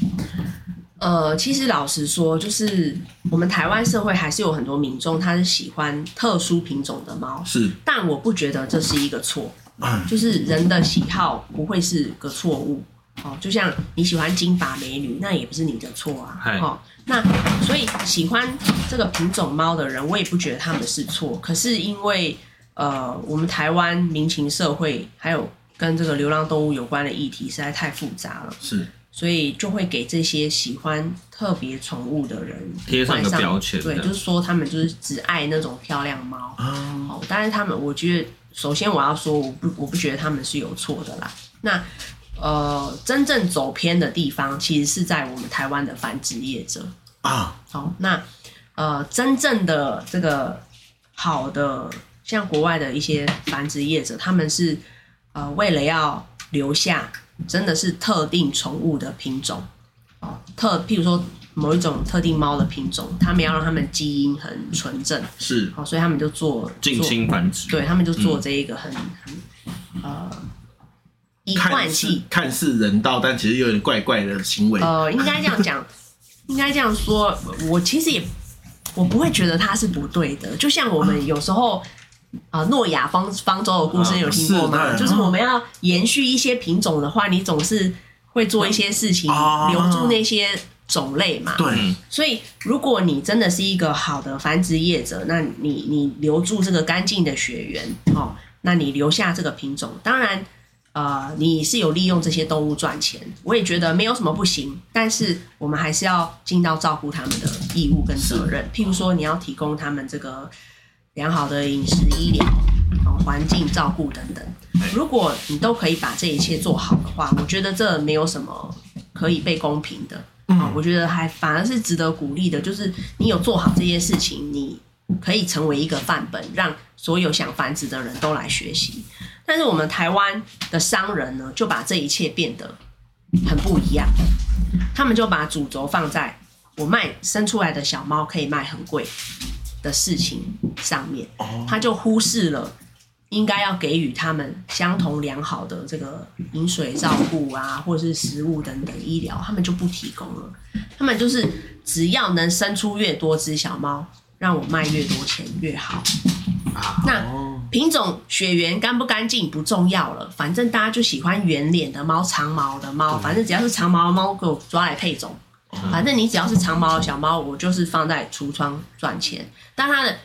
呃，其实老实说，就是我们台湾社会还是有很多民众，他是喜欢特殊品种的猫，是，但我不觉得这是一个错，就是人的喜好不会是个错误，哦，就像你喜欢金发美女，那也不是你的错啊，哦，那所以喜欢这个品种猫的人，我也不觉得他们是错，可是因为呃，我们台湾民情社会还有跟这个流浪动物有关的议题实在太复杂了，是。所以就会给这些喜欢特别宠物的人贴上个标签，对，就是说他们就是只爱那种漂亮猫。哦，但是他们，我觉得首先我要说，我不我不觉得他们是有错的啦。那呃，真正走偏的地方，其实是在我们台湾的繁殖业者啊。好，那呃，真正的这个好的，像国外的一些繁殖业者，他们是呃为了要留下。真的是特定宠物的品种哦，特譬如说某一种特定猫的品种，他们要让他们基因很纯正，是哦，所以他们就做近亲繁殖，对，他们就做这一个很、嗯、很呃一贯性，看似人道，但其实有点怪怪的行为。呃，应该这样讲，<laughs> 应该这样说，我其实也我不会觉得它是不对的，就像我们有时候。啊，诺亚方方舟的故事有听过吗？啊、是就是我们要延续一些品种的话，你总是会做一些事情留住那些种类嘛。对，所以如果你真的是一个好的繁殖业者，那你你留住这个干净的血缘哦，那你留下这个品种，当然呃，你是有利用这些动物赚钱，我也觉得没有什么不行。但是我们还是要尽到照顾他们的义务跟责任。譬如说，你要提供他们这个良好的饮食、医疗、环境照顾等等。如果你都可以把这一切做好的话，我觉得这没有什么可以被公平的。嗯，我觉得还反而是值得鼓励的，就是你有做好这些事情，你可以成为一个范本，让所有想繁殖的人都来学习。但是我们台湾的商人呢，就把这一切变得很不一样。他们就把主轴放在我卖生出来的小猫可以卖很贵的事情上面，他就忽视了应该要给予他们相同良好的这个饮水照顾啊，或者是食物等等医疗，他们就不提供了。他们就是只要能生出越多只小猫，让我卖越多钱越好。那品种血缘干不干净不重要了，反正大家就喜欢圆脸的猫、长毛的猫，反正只要是长毛的猫给我抓来配种。反正你只要是长毛的小猫，我就是放在橱窗赚钱。但它的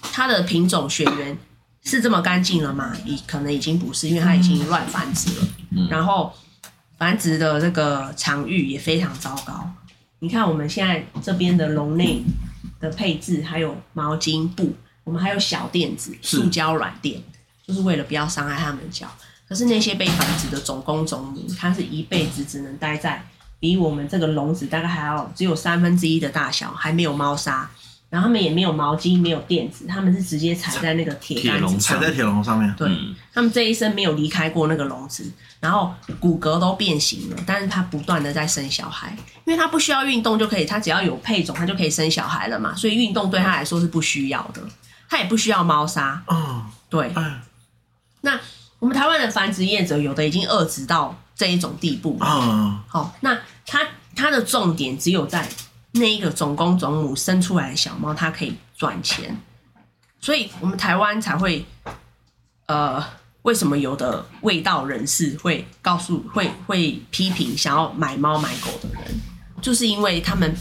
它的品种血缘是这么干净了吗？已可能已经不是，因为它已经乱繁殖了。然后繁殖的这个场域也非常糟糕。你看我们现在这边的笼内的配置，还有毛巾布。我们还有小垫子、塑胶软垫，就是为了不要伤害它们的脚。可是那些被繁殖的种公种母，它是一辈子只能待在比我们这个笼子大概还要只有三分之一的大小，还没有猫砂，然后他们也没有毛巾、没有垫子，他们是直接踩在那个铁杆子上，踩在铁笼上面。对，他们这一生没有离开过那个笼子，然后骨骼都变形了，但是它不断的在生小孩，因为它不需要运动就可以，它只要有配种，它就可以生小孩了嘛，所以运动对它来说是不需要的。它也不需要猫砂，嗯，对。那我们台湾的繁殖业者有的已经恶质到这一种地步。了，嗯，好，那它它的重点只有在那一个种公种母生出来的小猫，它可以赚钱，所以我们台湾才会，呃，为什么有的味道人士会告诉会会批评想要买猫买狗的人，就是因为他们。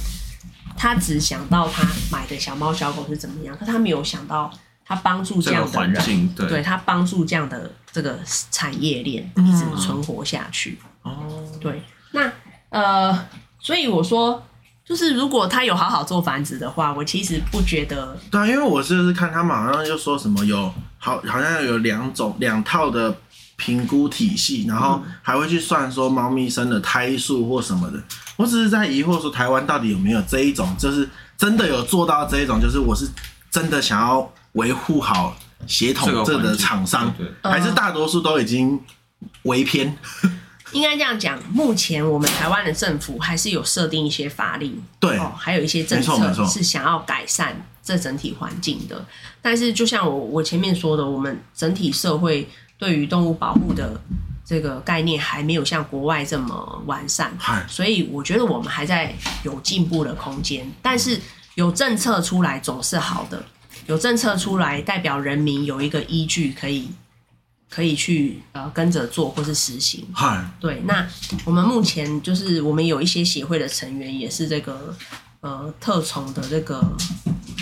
他只想到他买的小猫小狗是怎么样，可他没有想到他帮助这样的人，对，对他帮助这样的这个产业链一直存活下去。哦、嗯，对，那呃，所以我说，就是如果他有好好做繁殖的话，我其实不觉得。对啊，因为我就是看他们好像又说什么有好好像有两种两套的评估体系，然后还会去算说猫咪生的胎数或什么的。我只是在疑惑说，台湾到底有没有这一种，就是真的有做到这一种，就是我是真的想要维护好协同这个厂商，还是大多数都已经围偏？应该这样讲，目前我们台湾的政府还是有设定一些法令，<laughs> 对，还有一些政策是想要改善这整体环境的。但是，就像我我前面说的，我们整体社会对于动物保护的。这个概念还没有像国外这么完善，所以我觉得我们还在有进步的空间。但是有政策出来总是好的，有政策出来代表人民有一个依据可以可以去呃跟着做或是实行。对，那我们目前就是我们有一些协会的成员也是这个呃特从的这个。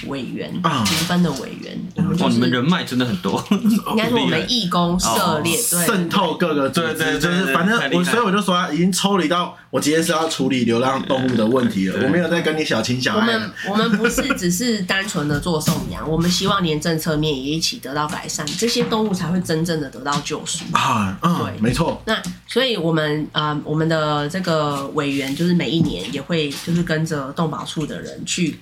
委员评分的委员，哦，你们人脉真的很多。<laughs> 应该是我们义工涉猎，渗透各个，对对，就是反正我，所以我就说啊，已经抽离到我今天是要处理流浪动物的问题了。我没有在跟你小情小爱。我们我们不是只是单纯的做送养，我们希望连政策面也一起得到改善，这些动物才会真正的得到救赎啊。嗯，对，没错。那所以我们呃，我们的这个委员就是每一年也会就是跟着动保处的人去。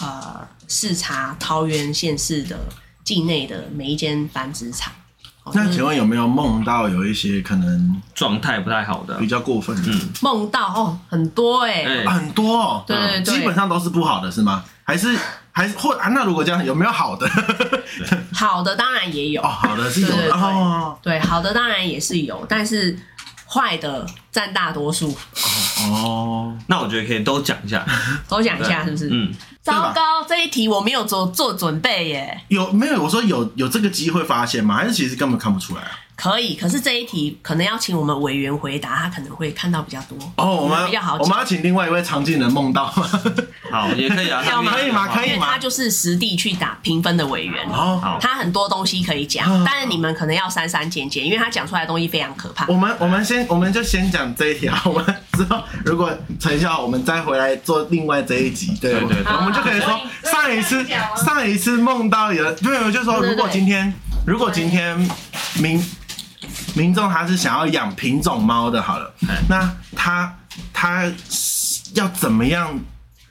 呃，视察桃园县市的境内的每一间繁殖场。那请问有没有梦到有一些可能状态不太好的，比较过分的？嗯，梦到哦，很多哎、欸，很多哦，对，对，对，基本上都是不好的，是吗？还是 <laughs> 还是或啊？那如果这样，有没有好的？<laughs> 好的当然也有，哦，好的是有的，哦、对，好的当然也是有，但是坏的占大多数。哦，那我觉得可以都讲一下，<laughs> 都讲一下，是不是？嗯。糟糕，这一题我没有做做准备耶。有没有？我说有有这个机会发现吗？还是其实根本看不出来啊？可以，可是这一题可能要请我们委员回答，他可能会看到比较多哦。我们比较好，我们要请另外一位常进人梦到，<laughs> 好，也可以啊，可以吗？可以吗？因为他就是实地去打评分的委员，哦，他很多东西可以讲，但是你们可能要删删减减，因为他讲出来的东西非常可怕。我们我们先我们就先讲这一题啊，<laughs> 我们之后如果成效，我们再回来做另外这一集，对对对，我们就可以说上一次上一次梦到有，对，我就说如果今天如果今天明。民众他是想要养品种猫的，好了，那他他要怎么样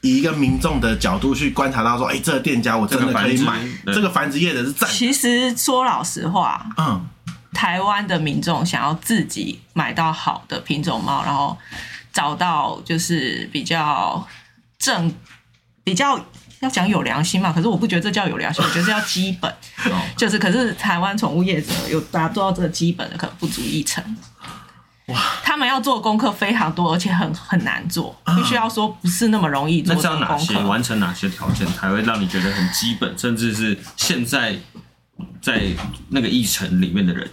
以一个民众的角度去观察到说，哎、欸，这个店家我真的可以买，这个繁殖业的是赞。其实说老实话，嗯，台湾的民众想要自己买到好的品种猫，然后找到就是比较正比较。要讲有良心嘛？可是我不觉得这叫有良心，我觉得这叫基本。就是，可是台湾宠物业者有达做到这个基本的，可能不足一成。哇！他们要做功课非常多，而且很很难做，必须要说不是那么容易做。那是要哪些完成哪些条件才会让你觉得很基本，甚至是现在在那个议程里面的人？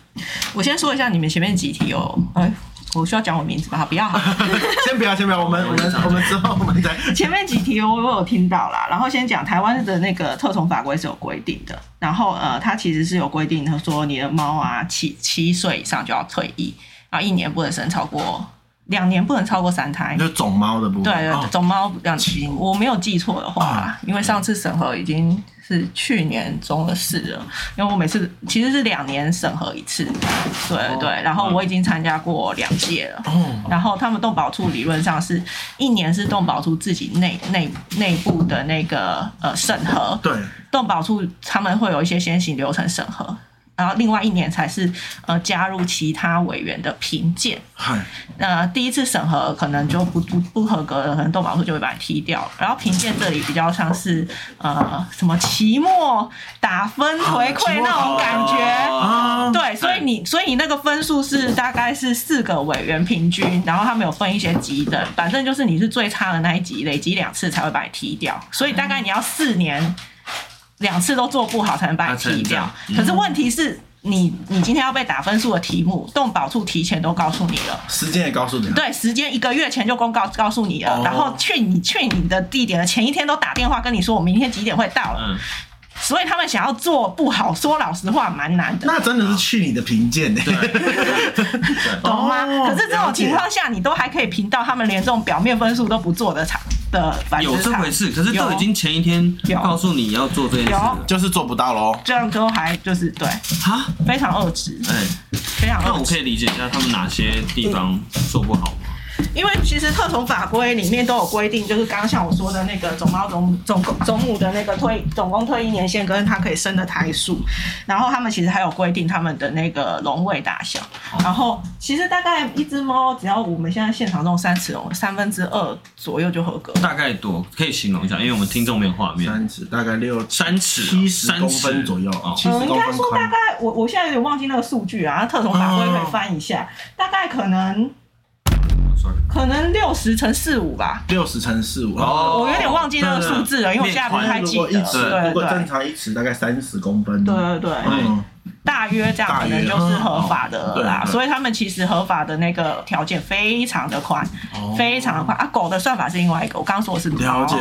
我先说一下你们前面几题哦。哎。我需要讲我名字吧？不要，<laughs> 先不要，先不要。我们 <laughs> 我们我们之后我们再 <laughs> 前面几题我我有听到啦。然后先讲台湾的那个特种法规是有规定的。然后呃，它其实是有规定，他说你的猫啊七七岁以上就要退役，然后一年不能生超过，两年不能超过三胎。就种猫的部分。对对，种猫两期，我没有记错的话，因为上次审核已经。是去年中的事了，因为我每次其实是两年审核一次，对对，然后我已经参加过两届了，然后他们动保处理论上是一年是动保处自己内内内部的那个呃审核，对，动保处他们会有一些先行流程审核。然后另外一年才是呃加入其他委员的评鉴，那第一次审核可能就不不不合格的，可能动保处就会把你踢掉。然后评鉴这里比较像是呃什么期末打分回馈那种感觉，对，所以你所以你那个分数是大概是四个委员平均，然后他们有分一些级的，反正就是你是最差的那一级，累积两次才会把你踢掉，所以大概你要四年。两次都做不好才能把你踢掉，可是问题是你，你今天要被打分数的题目，动保处提前都告诉你了，时间也告诉你了，对，时间一个月前就公告告诉你了，然后去你去你的地点的前一天都打电话跟你说，我明天几点会到了。所以他们想要做不好，说老实话蛮难的。那真的是去你的评鉴呢，<laughs> 懂吗？可是这种情况下，你都还可以评到他们连这种表面分数都不做的场的繁殖场。有这回事，可是都已经前一天告诉你要做这件事，就是做不到喽。这样都还就是对啊，非常恶质，哎，非常。那我可以理解一下他们哪些地方做不好。因为其实特种法规里面都有规定，就是刚刚像我说的那个种猫种种种母的那个退总共退役年限跟它可以生的胎数，然后他们其实还有规定他们的那个笼位大小，然后其实大概一只猫只要我们现在现场这种三尺笼三分之二左右就合格。大概多可以形容一下，因为我们听众没有画面。三尺大概六三尺七十公分左右啊，嗯，应该说大概我我现在有点忘记那个数据啊，特种法规可以翻一下，大概可能。可能六十乘四五吧，六十乘四五，哦我有点忘记那个数字了，因为我现在不太记得。如果正常一尺大概三十公分，对对对。嗯大约这样可能就是合法的了啦，所以他们其实合法的那个条件非常的宽，非常的宽啊。狗的算法是另外一个，我刚刚说的是了解。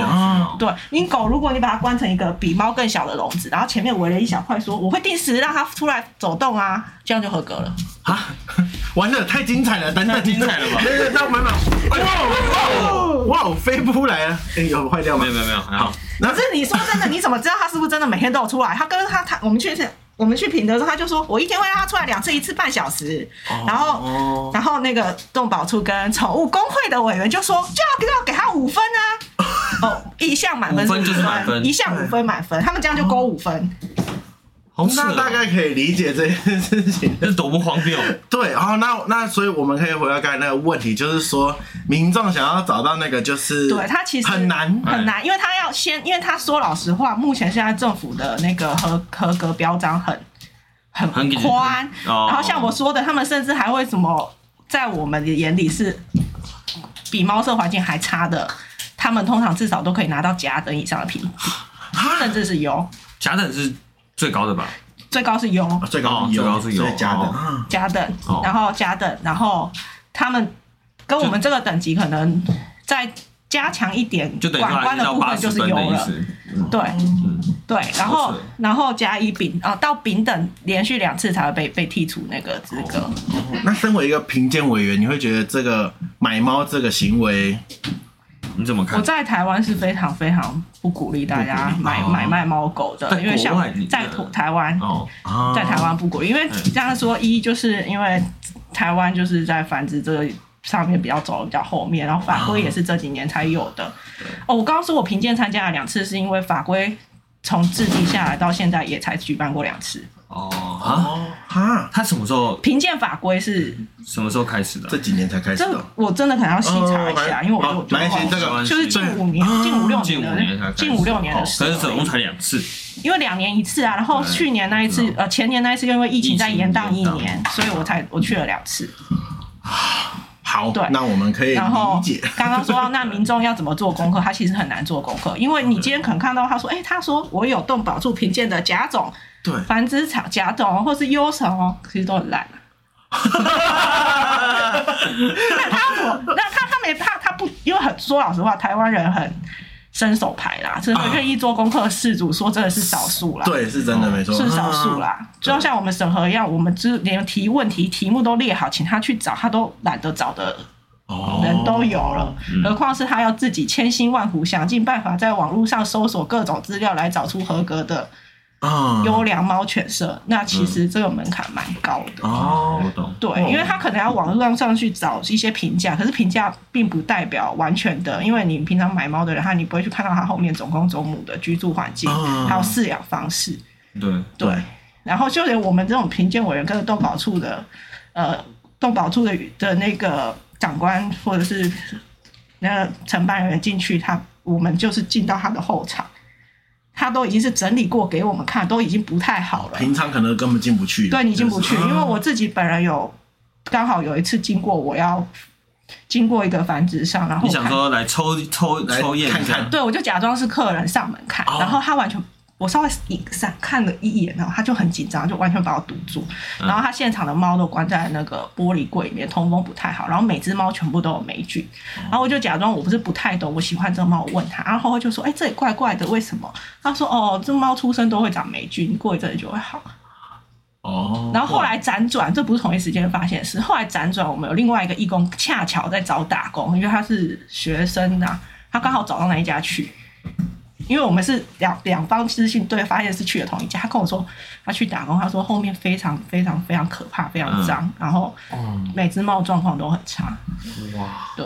对，你狗如果你把它关成一个比猫更小的笼子，然后前面围了一小块，说我会定时让它出来走动啊，这样就合格了。啊，<laughs> 完了太精彩了，等等，精彩了吧？对对，那慢慢。哇哇，飞不出来了，哎，有坏掉吗？没有没有没有，还好。可是你说真的，你怎么知道它是不是真的每天都有出来？它跟它它，我们确实。我们去评的时候，他就说：“我一天会让他出来两次，一次半小时。”然后，然后那个动保处跟宠物工会的委员就说：“就要给他五分啊！” <laughs> 哦，一项满分，五分就是满分，一项五分满分，他们这样就勾五分。那大概可以理解这件事情，这是多么荒谬。对，然后那那所以我们可以回到刚才那个问题，就是说民众想要找到那个，就是对他其实很难。很难，因为他要先，因为他说老实话，目前现在政府的那个合合格标章很很宽，然后像我说的，他们甚至还会什么，在我们的眼里是比猫舍环境还差的，他们通常至少都可以拿到甲等以上的评级，甚至是优。甲等是最高的吧？最高是优，最高最高是优，甲等，甲等，然后甲等，然后他们跟我们这个等级可能再加强一点，就管关的部分就是优了。对，对，然后然后加一丙啊，到丙等连续两次才会被被剔除那个资格。那身为一个评鉴委员，你会觉得这个买猫这个行为？你怎么看？我在台湾是非常非常不鼓励大家买买卖猫狗的，因为像在台湾，在台湾不鼓励，因为这样说，一就是因为台湾就是在繁殖这个上面比较走的比较后面，然后法规也是这几年才有的。哦，我刚刚说我评鉴参加了两次，是因为法规从制定下来到现在也才举办过两次。哦啊哈！他什么时候评鉴法规是什么时候开始的？这几年才开始的。我真的可能要细查一下，因为我就就就是近五年、近五六年的、近五六年的时候。可是总共才两次，因为两年一次啊。然后去年那一次，呃，前年那一次因为疫情在延宕一年，所以我才我去了两次。<sighs> 好，对，那我们可以理解。刚刚说到那民众要怎么做功课，他其实很难做功课，因为你今天可能看到他说，哎，他说我有动保住评鉴的甲种。对，繁殖场甲种或是优种哦，其实都很烂。<laughs> 那他我那他他没怕他不，因为很说老实话，台湾人很伸手牌啦，真的愿意做功课的事主说真的是少数啦。对，是真的没错，是少数啦。就像我们审核一样，我们就连提问题题目都列好，请他去找，他都懒得找的人都有了，何况是他要自己千辛万苦想尽办法在网络上搜索各种资料来找出合格的。啊，优良猫犬舍，那其实这个门槛蛮高的。哦。我懂，对，因为他可能要网络上去找一些评价，可是评价并不代表完全的，因为你平常买猫的人，他你不会去看到他后面总公总母的居住环境，还有饲养方式。对。对，然后就连我们这种评鉴委员跟动保处的，呃，动保处的的那个长官或者是那个承办人员进去，他我们就是进到他的后场。他都已经是整理过给我们看，都已经不太好了。平常可能根本进不去。对，你进不去，因为我自己本人有刚好有一次经过，我要经过一个繁殖上，然后你想说来抽抽抽验看看，对，我就假装是客人上门看，然后他完全。我稍微一闪看了一眼，然后他就很紧张，就完全把我堵住。然后他现场的猫都关在那个玻璃柜里面，通风不太好。然后每只猫全部都有霉菌。然后我就假装我不是不太懂，我喜欢这个猫，我问他，然后他就说：“哎，这里怪怪的，为什么？”他说：“哦，这猫出生都会长霉菌，过一阵就会好。”哦。然后后来辗转，这不是同一时间发现的事。后来辗转，我们有另外一个义工恰巧在找打工，因为他是学生呐，他刚好找到那一家去。因为我们是两两方私信对，发现是去了同一家。他跟我说他去打工，他说后面非常非常非常可怕，非常脏，嗯、然后每只猫状况都很差。哇，对，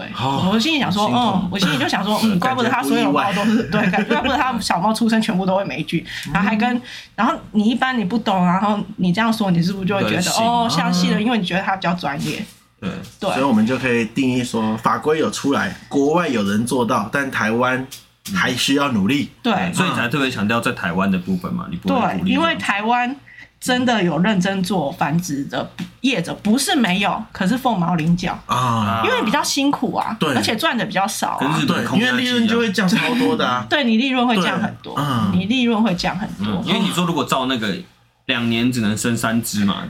我心里想说，嗯，我心里就想说，嗯，<laughs> 怪不得他所有猫都是对，怪不得他小猫出生全部都会霉菌，然后还跟，然后你一般你不懂，然后你这样说，你是不是就会觉得哦，相信了，因为你觉得他比较专业。对，对，所以我们就可以定义说，法规有出来，国外有人做到，但台湾。还需要努力，对，所以你才特别强调在台湾的部分嘛，你不会对，因为台湾真的有认真做繁殖的业者，不是没有，可是凤毛麟角啊，因为比较辛苦啊，对，而且赚的比较少啊，对，因为利润就会降超多的啊，<laughs> 对，你利润会降很多，嗯。你利润会降很多，因为你说如果照那个两年只能生三只嘛。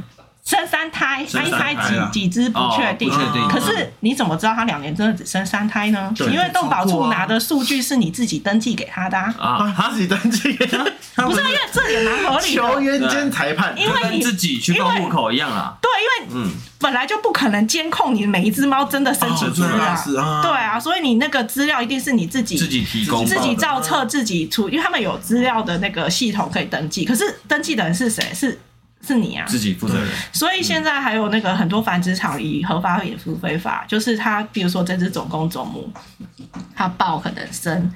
生三胎，三胎几几只不确定，可是你怎么知道他两年真的只生三胎呢？因为动保处拿的数据是你自己登记给他的啊，他自己登记，<laughs> 不是因为这也蛮合理的。球员兼裁判，因为你自己去报户口一样啊。对，因为嗯，本来就不可能监控你每一只猫真的生几只啊。对啊，所以你那个资料一定是你自己自己提供、自己造册、自己出，因为他们有资料的那个系统可以登记。可是登记的人是谁？是。是你啊，自己负责人。所以现在还有那个很多繁殖场以合法也付非法，就是他，比如说这只总公总母，他抱可能生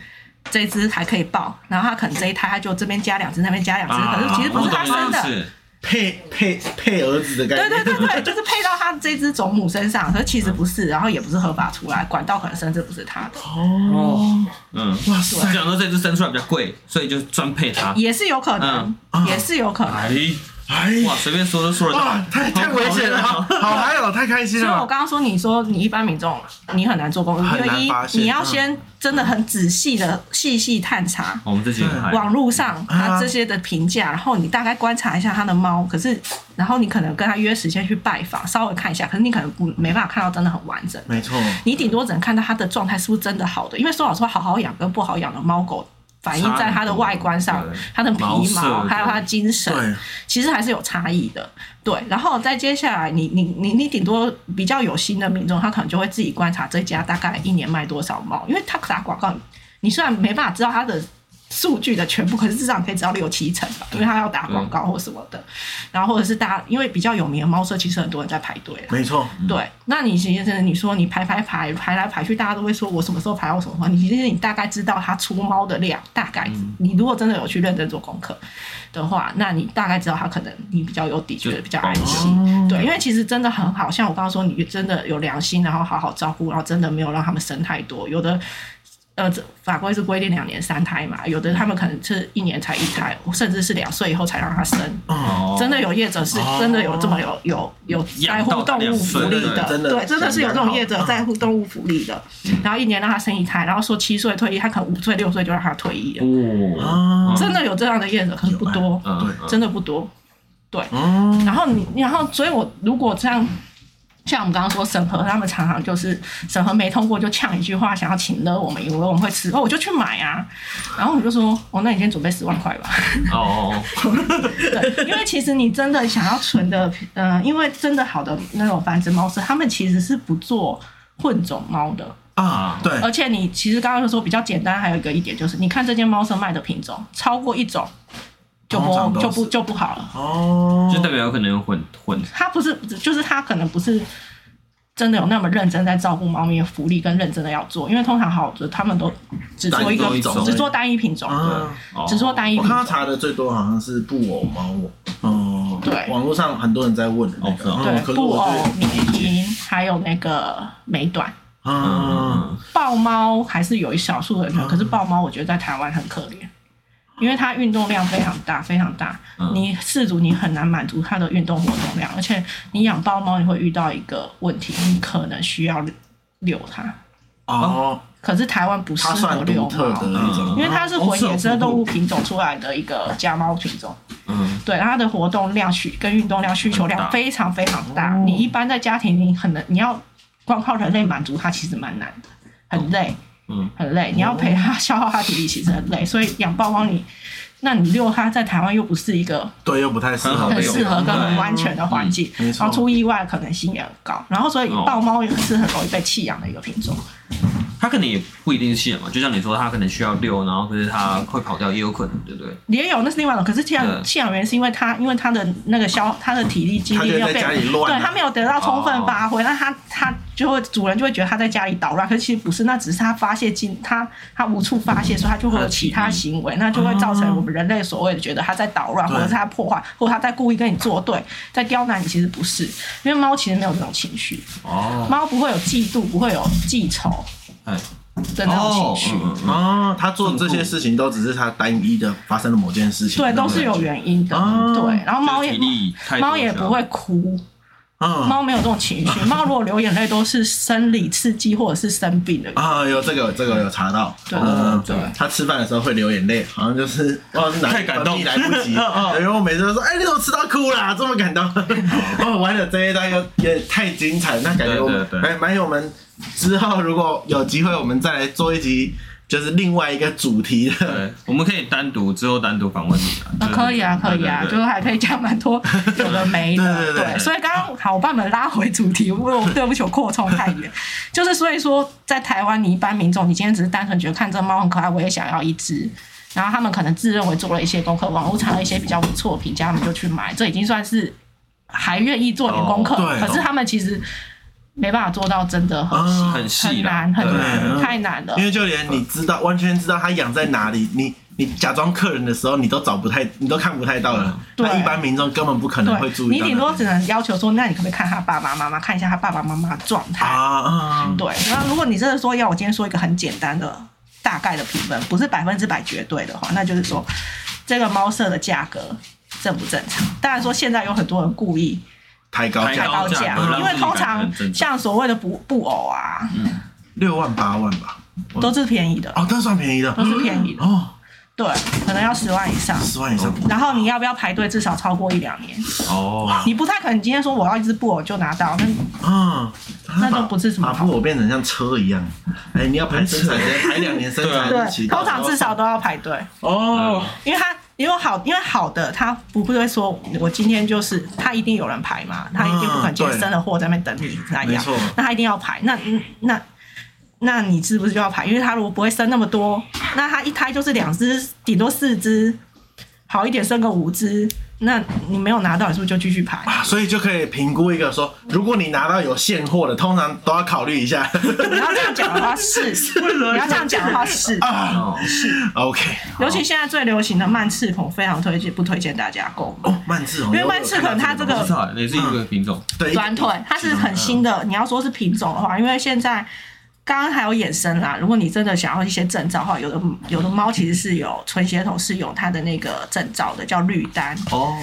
这只还可以抱，然后他可能这一胎他就这边加两只，那边加两只，可是其实不是他生的，配配配儿子的概念。对对对对，<laughs> 就是配到他这只种母身上，可是其实不是，然后也不是合法出来，管道可能生这不是他的。哦，嗯，哇塞，讲说这只生出来比较贵，所以就专配它，也是有可能，也是有可能。哇，随便说都说得到，太太危险了，好嗨哦，太开心了。所以我刚刚说，你说你一般民众你很难做功课，因为一你要先真的很仔细的细细探查。我们自己网络上他这些的评价，然后你大概观察一下他的猫，可是然后你可能跟他约时间去拜访，稍微看一下，可是你可能不没办法看到真的很完整。没错，你顶多只能看到他的状态是不是真的好的，因为说老实话，好好养跟不好养的猫狗。反映在它的外观上，它的皮毛，还有它的精神，其实还是有差异的。对，然后再接下来你，你你你你顶多比较有心的民众，他可能就会自己观察这家大概一年卖多少猫，因为他打广告，你虽然没办法知道它的。数据的全部，可是至少可以知道六七成吧，因为他要打广告或什么的，然后或者是大家因为比较有名的猫舍，其实很多人在排队。没错，对。那你其实你说你排排排排来排去，大家都会说我什么时候排到什么话，你其实你大概知道它出猫的量，大概你如果真的有去认真做功课的话，那你大概知道它可能你比较有底，觉得比较安心。对，因为其实真的很好，像我刚刚说，你真的有良心，然后好好照顾，然后真的没有让他们生太多，有的。呃，这法规是规定两年三胎嘛，有的他们可能是一年才一胎，甚至是两岁以后才让他生。哦，真的有业者是真的有这么有有有在乎动物福利的，对，真的是有这种业者在乎动物福利的。然后一年让他生一胎，然后说七岁退役，他可能五岁六岁就让他退役了。哦，真的有这样的业者，可是不多，真的不多。对，然后你然后所以我如果这样。像我们刚刚说审核，他们常常就是审核没通过就呛一句话，想要请了我们，以为我们会吃，哦，我就去买啊。然后我就说，哦，那你先准备十万块吧。哦，<laughs> 对，因为其实你真的想要存的，嗯、呃，因为真的好的那种繁殖猫舍，他们其实是不做混种猫的啊。对，而且你其实刚刚就说比较简单，还有一个一点就是，你看这间猫舍卖的品种超过一种。就不就不就不好了。哦，就代表有可能有混混。他不是，就是他可能不是真的有那么认真在照顾猫咪的福利，跟认真的要做，因为通常好的他们都只做一个品种，只做单一品种，只做单一品种。我看他查的最多好像是布偶猫，哦，对，网络上很多人在问的那个，对，布偶、缅因，还有那个美短，嗯，豹猫还是有一小数的人，可是豹猫我觉得在台湾很可怜。因为它运动量非常大，非常大，你饲主你很难满足它的运动活动量，而且你养豹猫你会遇到一个问题，你可能需要遛它。哦。可是台湾不适合遛猫，因为它是混野生动物品种出来的一个家猫品种。嗯。对，它的活动量需跟运动量需求量非常非常大，你一般在家庭你很难，你要光靠人类满足它其实蛮难的，很累。嗯，很累，你要陪它消耗它体力，其实很累。所以养豹猫，你那你遛它在台湾又不是一个对，又不太适合，很适合跟很安全的环境，然后出意外可能性也很高。然后所以豹猫也是很容易被弃养的一个品种。它可能也不一定是弃养嘛，就像你说，它可能需要遛，然后可是它会跑掉，也有可能，对不对？也有，那是另外一种。可是弃养弃养员是因为他，因为他的那个消，他的体力精力没有被，对，他没有得到充分发挥，那他他就会主人就会觉得他在家里捣乱，可是其实不是，那只是他发泄精，他他无处发泄，所以他就会有其他行为，那就会造成我们人类所谓的觉得他在捣乱，或者是它破坏，或者它在故意跟你作对，在刁难你，其实不是，因为猫其实没有这种情绪，哦，猫不会有嫉妒，不会有记仇。哎，的那种情绪。啊，他做这些事情都只是他单一的发生了某件事情，对，都是有原因的，对。然后猫也猫也不会哭，猫没有这种情绪。<laughs> 猫如果流眼泪都是生理刺激或者是生病的啊，有这个这个有查到，对对。他吃饭的时候会流眼泪，好像就是哦，太感动，来不及。然 <laughs> 后我每次都说，哎，你怎么吃到哭了？这么感动？<laughs> 哦，完了这一段又也太精彩，那感觉我们还蛮有我们。之后如果有机会，我们再来做一集，就是另外一个主题的。我们可以单独之后单独访问你啊。可以啊，可以啊，就是还可以讲蛮多有的没的。<laughs> 对对对。所以刚刚好，我把你们拉回主题，我对不起，我扩充太远。就是所以说，在台湾，你一般民众，你今天只是单纯觉得看这猫很可爱，我也想要一只。然后他们可能自认为做了一些功课，网络查了一些比较不错的评价，他们就去买，这已经算是还愿意做点功课。对。可是他们其实。没办法做到真的很细，很细，很难，很难，太难了。因为就连你知道，完全知道它养在哪里，你你假装客人的时候，你都找不太，你都看不太到了。对，一般民众根本不可能会注意。你顶多只能要求说，那你可不可以看他爸爸妈妈，看一下他爸爸妈妈的状态啊？对。然后如果你真的说要我今天说一个很简单的大概的评分，不是百分之百绝对的话，那就是说这个猫舍的价格。正不正常。当然说现在有很多人故意抬高抬高价，因为通常像所谓的布布偶啊，六万八万吧，都是便宜的哦，都算便宜的，都是便宜的哦。对，可能要十万以上，十万以上。然后你要不要排队？至少超过一两年。哦。你不太可能今天说我要一只布偶就拿到，那嗯，那都不是什么。把布偶变成像车一样，哎，你要排生产，<laughs> 排两年生产。对，通常至少都要排队。哦。因为他因为好，因为好的，他不会说我今天就是他一定有人排嘛，他一定不可能今天生了货在那边等你那样。那他一定要排，那那。那你是不是就要排？因为他如果不会生那么多，那他一胎就是两只，顶多四只，好一点生个五只，那你没有拿到，你是不是就继续排？啊，所以就可以评估一个说，如果你拿到有现货的，通常都要考虑一下。<laughs> 你要这样讲的话是，你要这样讲的话是啊，是 OK。尤其现在最流行的曼赤孔，非常推荐，不推荐大家购买哦。曼赤孔，因为曼赤孔它这个也是一个品种，对，短腿，它是很新的。你要说是品种的话，因为现在。刚刚还有衍生啦，如果你真的想要一些证照的话，有的有的猫其实是有纯血统，是有它的那个证照的，叫绿单哦，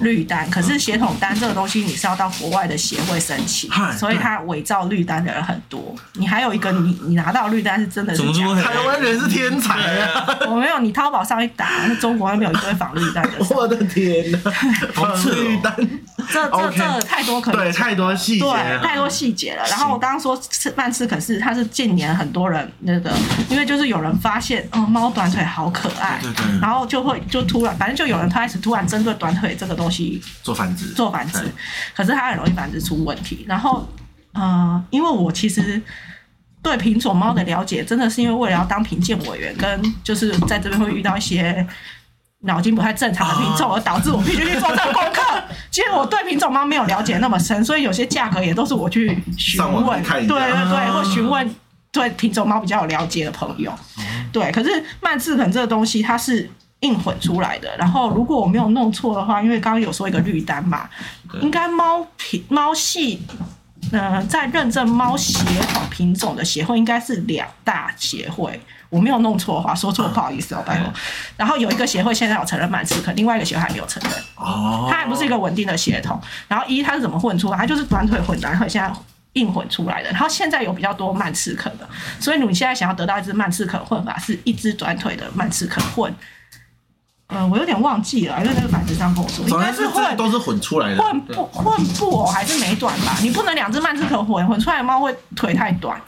绿单。可是血统单这个东西你是要到国外的协会申请，所以它伪造绿单的人很多。你还有一个，你你拿到绿单是真的是假的？台湾人是天才啊！我没有，你淘宝上一打，那中国那边有一堆仿绿单的。<laughs> 我的天哪，仿绿单，这这这太多可能对太多细节，对太多细节了。然后我刚刚说是曼赤肯是它是。近年很多人那个，因为就是有人发现，哦，猫短腿好可爱，对对，然后就会就突然，反正就有人开始突然针对短腿这个东西做繁殖，做繁殖，可是它很容易繁殖出问题。然后，呃，因为我其实对品种猫的了解，真的是因为为了要当评鉴委员，跟就是在这边会遇到一些。脑筋不太正常的品种，而导致我必须去做这个功课。<laughs> 其实我对品种猫没有了解那么深，所以有些价格也都是我去询问，对对对，或询问对品种猫比较有了解的朋友。对，可是曼智肯这个东西它是硬混出来的。然后如果我没有弄错的话，因为刚刚有说一个绿单嘛，应该猫品猫系，呃，在认证猫血统品种的协会应该是两大协会。我没有弄错的话，说错不好意思哦，拜托。然后有一个协会现在有承认曼赤肯，另外一个协会还没有承认。哦。它还不是一个稳定的血统。然后一它是怎么混出来？它就是短腿混短腿，现在硬混出来的。然后现在有比较多曼赤肯的，所以你现在想要得到一只曼赤肯混法，是一只短腿的曼赤肯混。嗯，我有点忘记了，因为那个板子上跟我说，应该是混都是混出来的。混不混布偶还是美短吧？你不能两只曼赤肯混，混出来的猫会腿太短。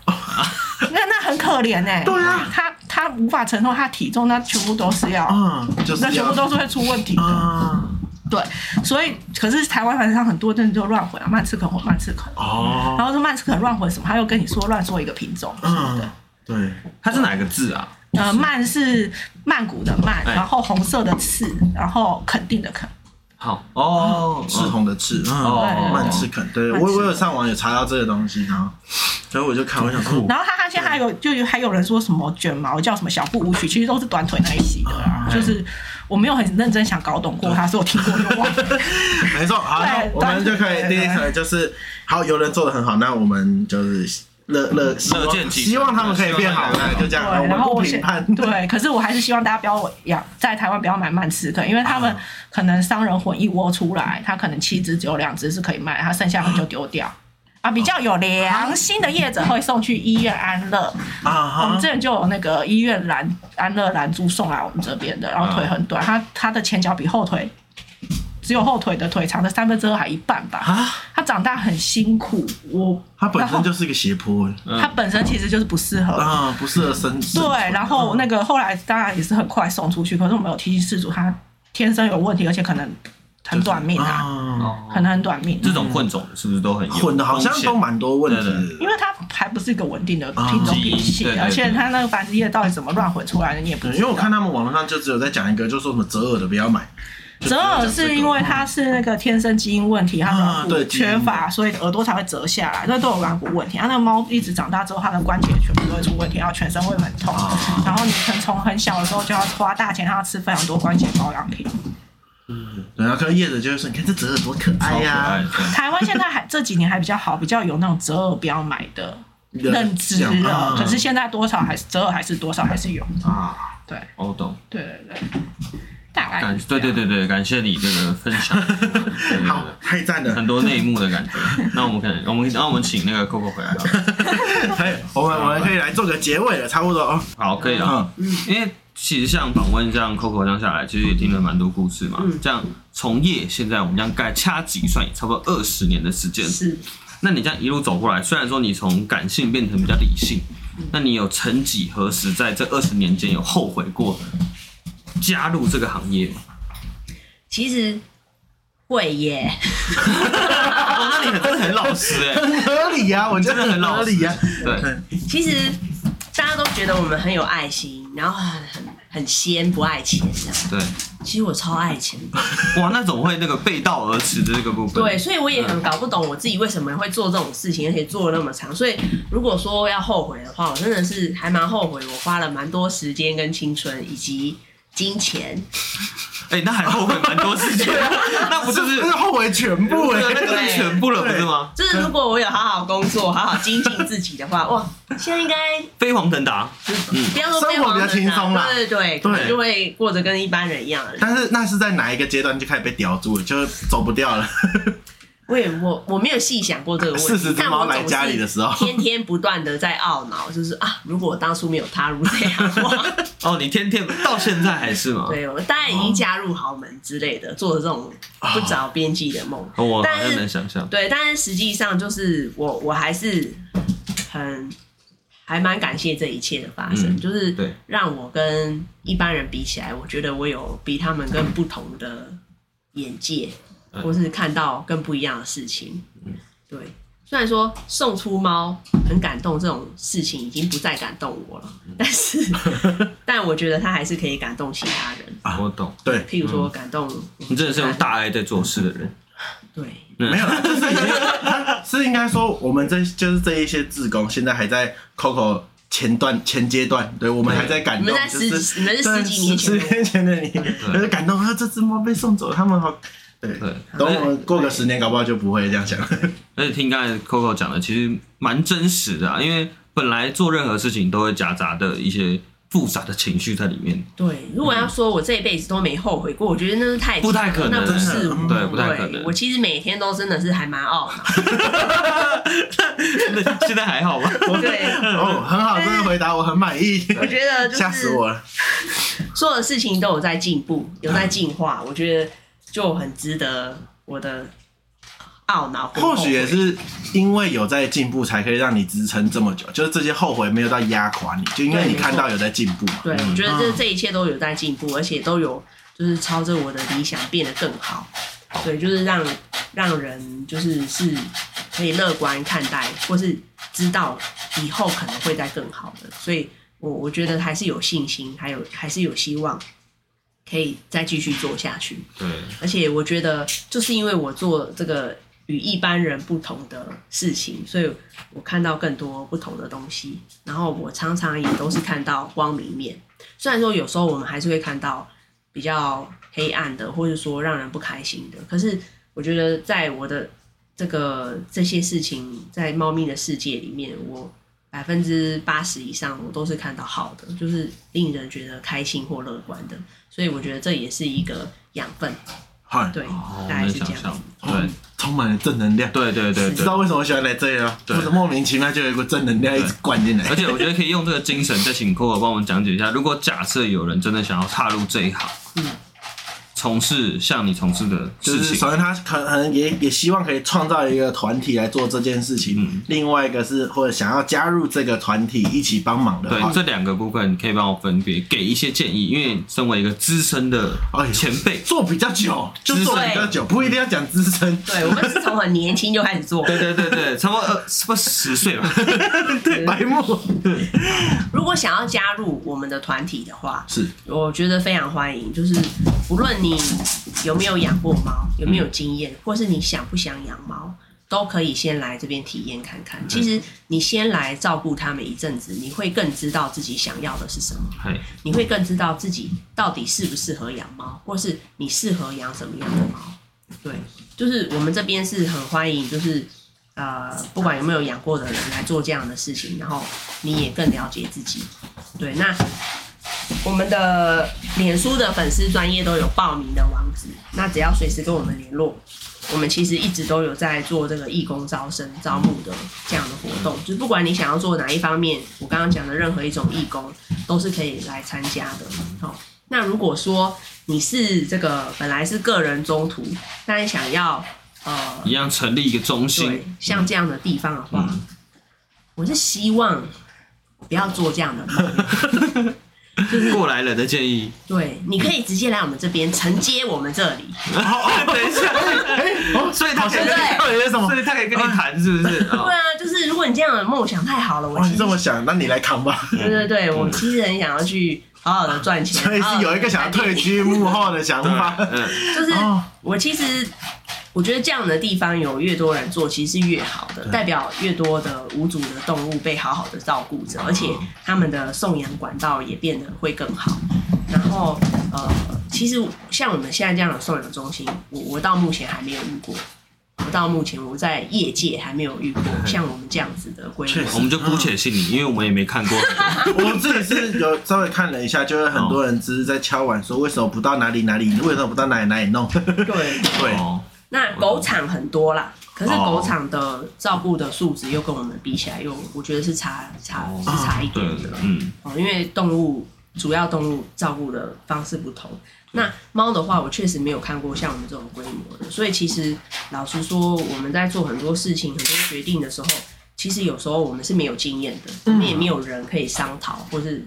那那很可怜哎、欸，对啊，它它无法承受它体重，那全部都是要，嗯，就是那全部都是会出问题的，嗯，对，所以可是台湾反正上很多真的就乱混啊，曼赤肯混曼赤肯，哦，然后说曼赤肯乱混什么，他又跟你说乱说一个品种，嗯，对，对，它是哪个字啊？呃，曼是曼谷的曼，然后红色的赤，然后肯定的肯。好。哦，赤红的赤，哦，曼赤肯，对，我我有上网有查到这个东西，然后所以我就看，我想说，然后他他现在还有就还有人说什么卷毛叫什么小步舞曲，其实都是短腿那一系的啊，就是我没有很认真想搞懂过，他说我听过就忘了，<laughs> 没错，好，我们就可以第一个就是好，有人做的很好，那我们就是。乐乐乐见其成，希望他们可以变好，就这样。然后我评判，对，可是我还是希望大家不要养在台湾不要买曼赤肯，因为他们可能商人混一窝出来，他可能七只只有两只是可以卖，他剩下的就丢掉。啊，比较有良心的业者会送去医院安乐。啊，我们之前就有那个医院蓝安乐蓝猪送来我们这边的，然后腿很短，他他的前脚比后腿。只有后腿的腿长的三分之二还一半吧。啊，它长大很辛苦。我它本身就是一个斜坡，它本身其实就是不适合啊，不适合生。对，然后那个后来当然也是很快送出去，可是我们有提醒饲主，它天生有问题，而且可能很短命啊，可能很短命。这种混种是不是都很混的？好像都蛮多问题，因为它还不是一个稳定的品种体系，而且它那个繁殖液到底怎么乱混出来的，你也不知道。因为我看他们网络上就只有在讲一个，就说什么折耳的不要买。折耳是因为它是那个天生基因问题，它软骨缺乏，所以耳朵才会折下来，那都有软骨问题。它那个猫一直长大之后，它的关节全部都会出问题，然后全身会很痛。然后你可能从很小的时候就要花大钱让它吃非常多关节保养品。嗯，然后看叶子就会说，你看这折耳多可爱呀！<laughs> 台湾现在还这几年还比较好，比较有那种折耳不要买的认知了。可是现在多少还是折耳还是多少还是有啊？对，我懂。对对对。大概感对对对对，感谢你这个分享，<laughs> 好，太赞了，很多内幕的感觉。<laughs> 那我们可能，我们那我们请那个 Coco 回来了。可 <laughs> 以，我们我们可以来做个结尾了，差不多哦。好，可以了。嗯，因为其实像访问这样 Coco 这样下来，其实也听了蛮多故事嘛。嗯，这样从业现在我们这样概掐指一算，也差不多二十年的时间。是。那你这样一路走过来，虽然说你从感性变成比较理性，那你有曾几何时在这二十年间有后悔过加入这个行业吗？其实会耶，哦，那你真的很老实哎，很合理呀，我觉得很合理呀。对，其实大家都觉得我们很有爱心，然后很很很仙，不爱钱这样。对，其实我超爱钱的。哇，那怎么会那个背道而驰的这个部分？对，所以我也很搞不懂我自己为什么会做这种事情，而且做了那么长。所以如果说要后悔的话，我真的是还蛮后悔，我花了蛮多时间跟青春以及金钱。哎、欸，那还后悔蛮多事情，<laughs> <laughs> 那不就是那后悔全部哎，那就是全部了，不是吗？就是如果我有好好工作，好好精进自己的话，<laughs> 哇，现在应该飞黄腾达，嗯，不要说飞黄腾达，生活比较轻松啦，对对对，对，就会过着跟一般人一样的。但是那是在哪一个阶段就开始被叼住了，就走不掉了。我也我我没有细想过这个问题，四十只猫来家里的时候，天天不断的在懊恼，就是啊，如果我当初没有踏入这样的话，<laughs> 哦，你天天到现在还是吗？对，我当然已经加入豪门之类的，做了这种不着边际的梦。哦，我好像能想象。对，但是实际上就是我我还是很还蛮感谢这一切的发生，嗯、就是让我跟一般人比起来，我觉得我有比他们更不同的眼界。或是看到更不一样的事情，对。虽然说送出猫很感动，这种事情已经不再感动我了，但是，<laughs> 但我觉得他还是可以感动其他人。我懂，对。譬如说感动，你真的是用大爱在做事的人。<laughs> 对，没有，就是已经，是应该说，我们这就是这一些志工，现在还在 Coco 前段前阶段，对我们还在感动，就是你们是十几年前十年前的你，就是感动啊，这只猫被送走，他们好。对，等我们过个十年，搞不好就不会这样想。而且听刚才 Coco 讲的，其实蛮真实的啊，因为本来做任何事情都会夹杂的一些复杂的情绪在里面。对，如果要说我这一辈子都没后悔过，我觉得那是太不太可能，那不是，对，不太可能。我其实每天都真的是还蛮懊恼。<laughs> 那现在还好吗？对，哦，很好，这个回答我很满意。我觉得吓死我了，<laughs> 所有的事情都有在进步，有在进化，我觉得。就很值得我的懊恼。或许也是因为有在进步，才可以让你支撑这么久。就是这些后悔没有到压垮你，就因为你看到有在进步嘛。对，我觉得这这一切都有在进步，而且都有就是朝着我的理想变得更好。对，就是让让人就是是可以乐观看待，或是知道以后可能会再更好的。所以我我觉得还是有信心，还有还是有希望。可以再继续做下去。对，而且我觉得，就是因为我做这个与一般人不同的事情，所以我看到更多不同的东西。然后我常常也都是看到光明面，虽然说有时候我们还是会看到比较黑暗的，或者说让人不开心的。可是我觉得，在我的这个这些事情，在猫咪的世界里面，我百分之八十以上我都是看到好的，就是令人觉得开心或乐观的。所以我觉得这也是一个养分，对，大概是这样，对，充满了正能量，对对对，知道为什么我喜欢来这里吗？就是莫名其妙就有一个正能量一直灌进来，而且我觉得可以用这个精神再请 Coco 帮我们讲解一下，如果假设有人真的想要踏入这一行，嗯。从事像你从事的事情，就是首先他可能也也希望可以创造一个团体来做这件事情。嗯，另外一个是或者想要加入这个团体一起帮忙的。对，这两个部分可以帮我分别给一些建议，因为身为一个资深的前辈，做比较久就做比较久，不一定要讲资深。对，我们是从很年轻就开始做。对对对对，<laughs> 差不多呃，差不多十岁吧。<laughs> 对，白目。如果想要加入我们的团体的话，是我觉得非常欢迎，就是不论你。你有没有养过猫？有没有经验？或是你想不想养猫？都可以先来这边体验看看。其实你先来照顾他们一阵子，你会更知道自己想要的是什么。你会更知道自己到底适不适合养猫，或是你适合养什么样的猫。对，就是我们这边是很欢迎，就是呃，不管有没有养过的人来做这样的事情，然后你也更了解自己。对，那。我们的脸书的粉丝专业都有报名的网址，那只要随时跟我们联络。我们其实一直都有在做这个义工招生、招募的这样的活动，就是不管你想要做哪一方面，我刚刚讲的任何一种义工都是可以来参加的。好，那如果说你是这个本来是个人中途，但想要呃一样成立一个中心，像这样的地方的话，嗯、我是希望不要做这样的梦。<laughs> 就是过来人的建议，对，你可以直接来我们这边承接我们这里。<laughs> 等一下，哎，<laughs> 所以他现在到底是什么？所以他可以跟你谈，是不是？<laughs> 对啊，就是如果你这样的梦想太好了，我其实这么想，那你来扛吧。对对对，我其实很想要去好好的赚钱，所以是有一个想要退居幕后的想法。嗯，就是我其实。我觉得这样的地方有越多人做，其实是越好的，代表越多的无主的动物被好好的照顾着，而且他们的送养管道也变得会更好。然后，呃，其实像我们现在这样的送养中心，我我到目前还没有遇过。我到目前我在业界还没有遇过 <laughs> 像我们这样子的规模。我们就姑且信你，因为我们也没看过。<laughs> 我们自己是有稍微看了一下，就是很多人只是在敲碗说，为什么不到哪里哪里？为什么不到哪里哪里弄？对 <laughs> 对。那狗场很多啦，可是狗场的照顾的素质又跟我们比起来，又我觉得是差差是差一点的。嗯，哦，因为动物主要动物照顾的方式不同。那猫的话，我确实没有看过像我们这种规模的，所以其实老实说，我们在做很多事情、很多决定的时候，其实有时候我们是没有经验的，我们也没有人可以商讨或是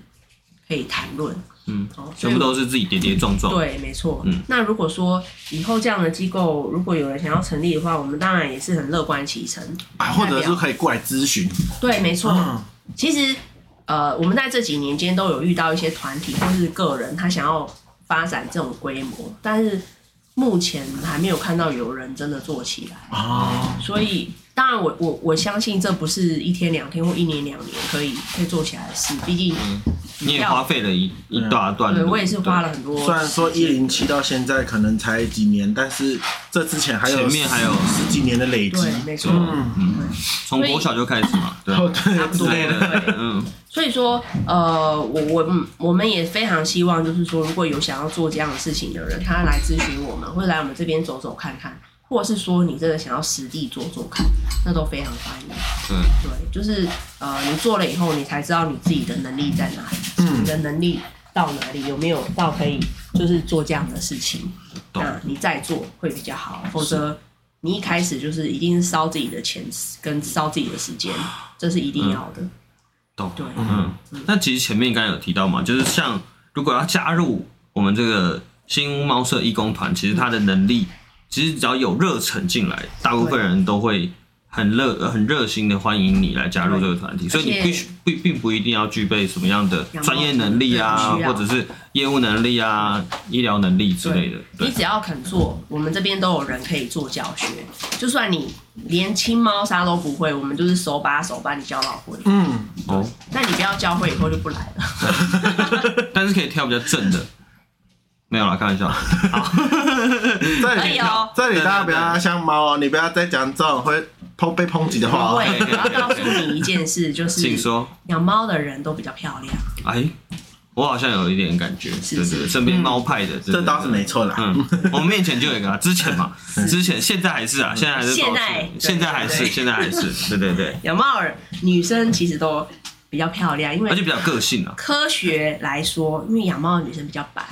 可以谈论。嗯，全部都是自己跌跌撞撞。对，没错。嗯，那如果说以后这样的机构，如果有人想要成立的话，我们当然也是很乐观其成啊，或者是可以过来咨询。对，没错。嗯，其实，呃，我们在这几年间都有遇到一些团体或是个人，他想要发展这种规模，但是目前还没有看到有人真的做起来啊。所以，当然我，我我我相信这不是一天两天或一年两年可以可以做起来的事，毕竟。你也花费了一一大段，对，我也是花了很多。虽然说一零七到现在可能才几年，但是这之前还有前面还有十几年的累积，没错，嗯嗯，从国小就开始嘛，对，差不多，对，嗯。所以说，呃，我我我们也非常希望，就是说，如果有想要做这样的事情的人，他来咨询我们，或者来我们这边走走看看。或者是说你真的想要实地做做看，那都非常欢迎。嗯，对，就是呃，你做了以后，你才知道你自己的能力在哪里，嗯，你的能力到哪里，有没有到可以就是做这样的事情，那你再做会比较好。否则你一开始就是一定是烧自己的钱跟烧自己的时间，这是一定要的。懂，对，嗯。那其实前面刚才有提到嘛，就是像如果要加入我们这个新屋猫舍义工团，其实他的能力。其实只要有热忱进来，大部分人都会很热、很热心的欢迎你来加入这个团体。所以你必须并并不一定要具备什么样的专业能力啊，或者是业务能力啊、医疗能力之类的。你只要肯做，我们这边都有人可以做教学。就算你连清猫砂都不会，我们就是手把手把你教到会。嗯，哦，那你不要教会以后就不来了。<laughs> 但是可以挑比较正的。没有啦，开玩笑。好，这里这里大家不要像猫哦，你不要再讲这种会抨被抨击的话。对，我要告诉你一件事，就是请说，养猫的人都比较漂亮。哎，我好像有一点感觉，对对对，身边猫派的，这倒是没错啦。嗯，我们面前就有一个，之前嘛，<laughs> 之前现在还是啊，现在还是，现在现在还是，现在还是，对对对。<laughs> 养猫儿女生其实都比较漂亮，因为而且比较个性啊。科学来说，因为养猫的女生比较白。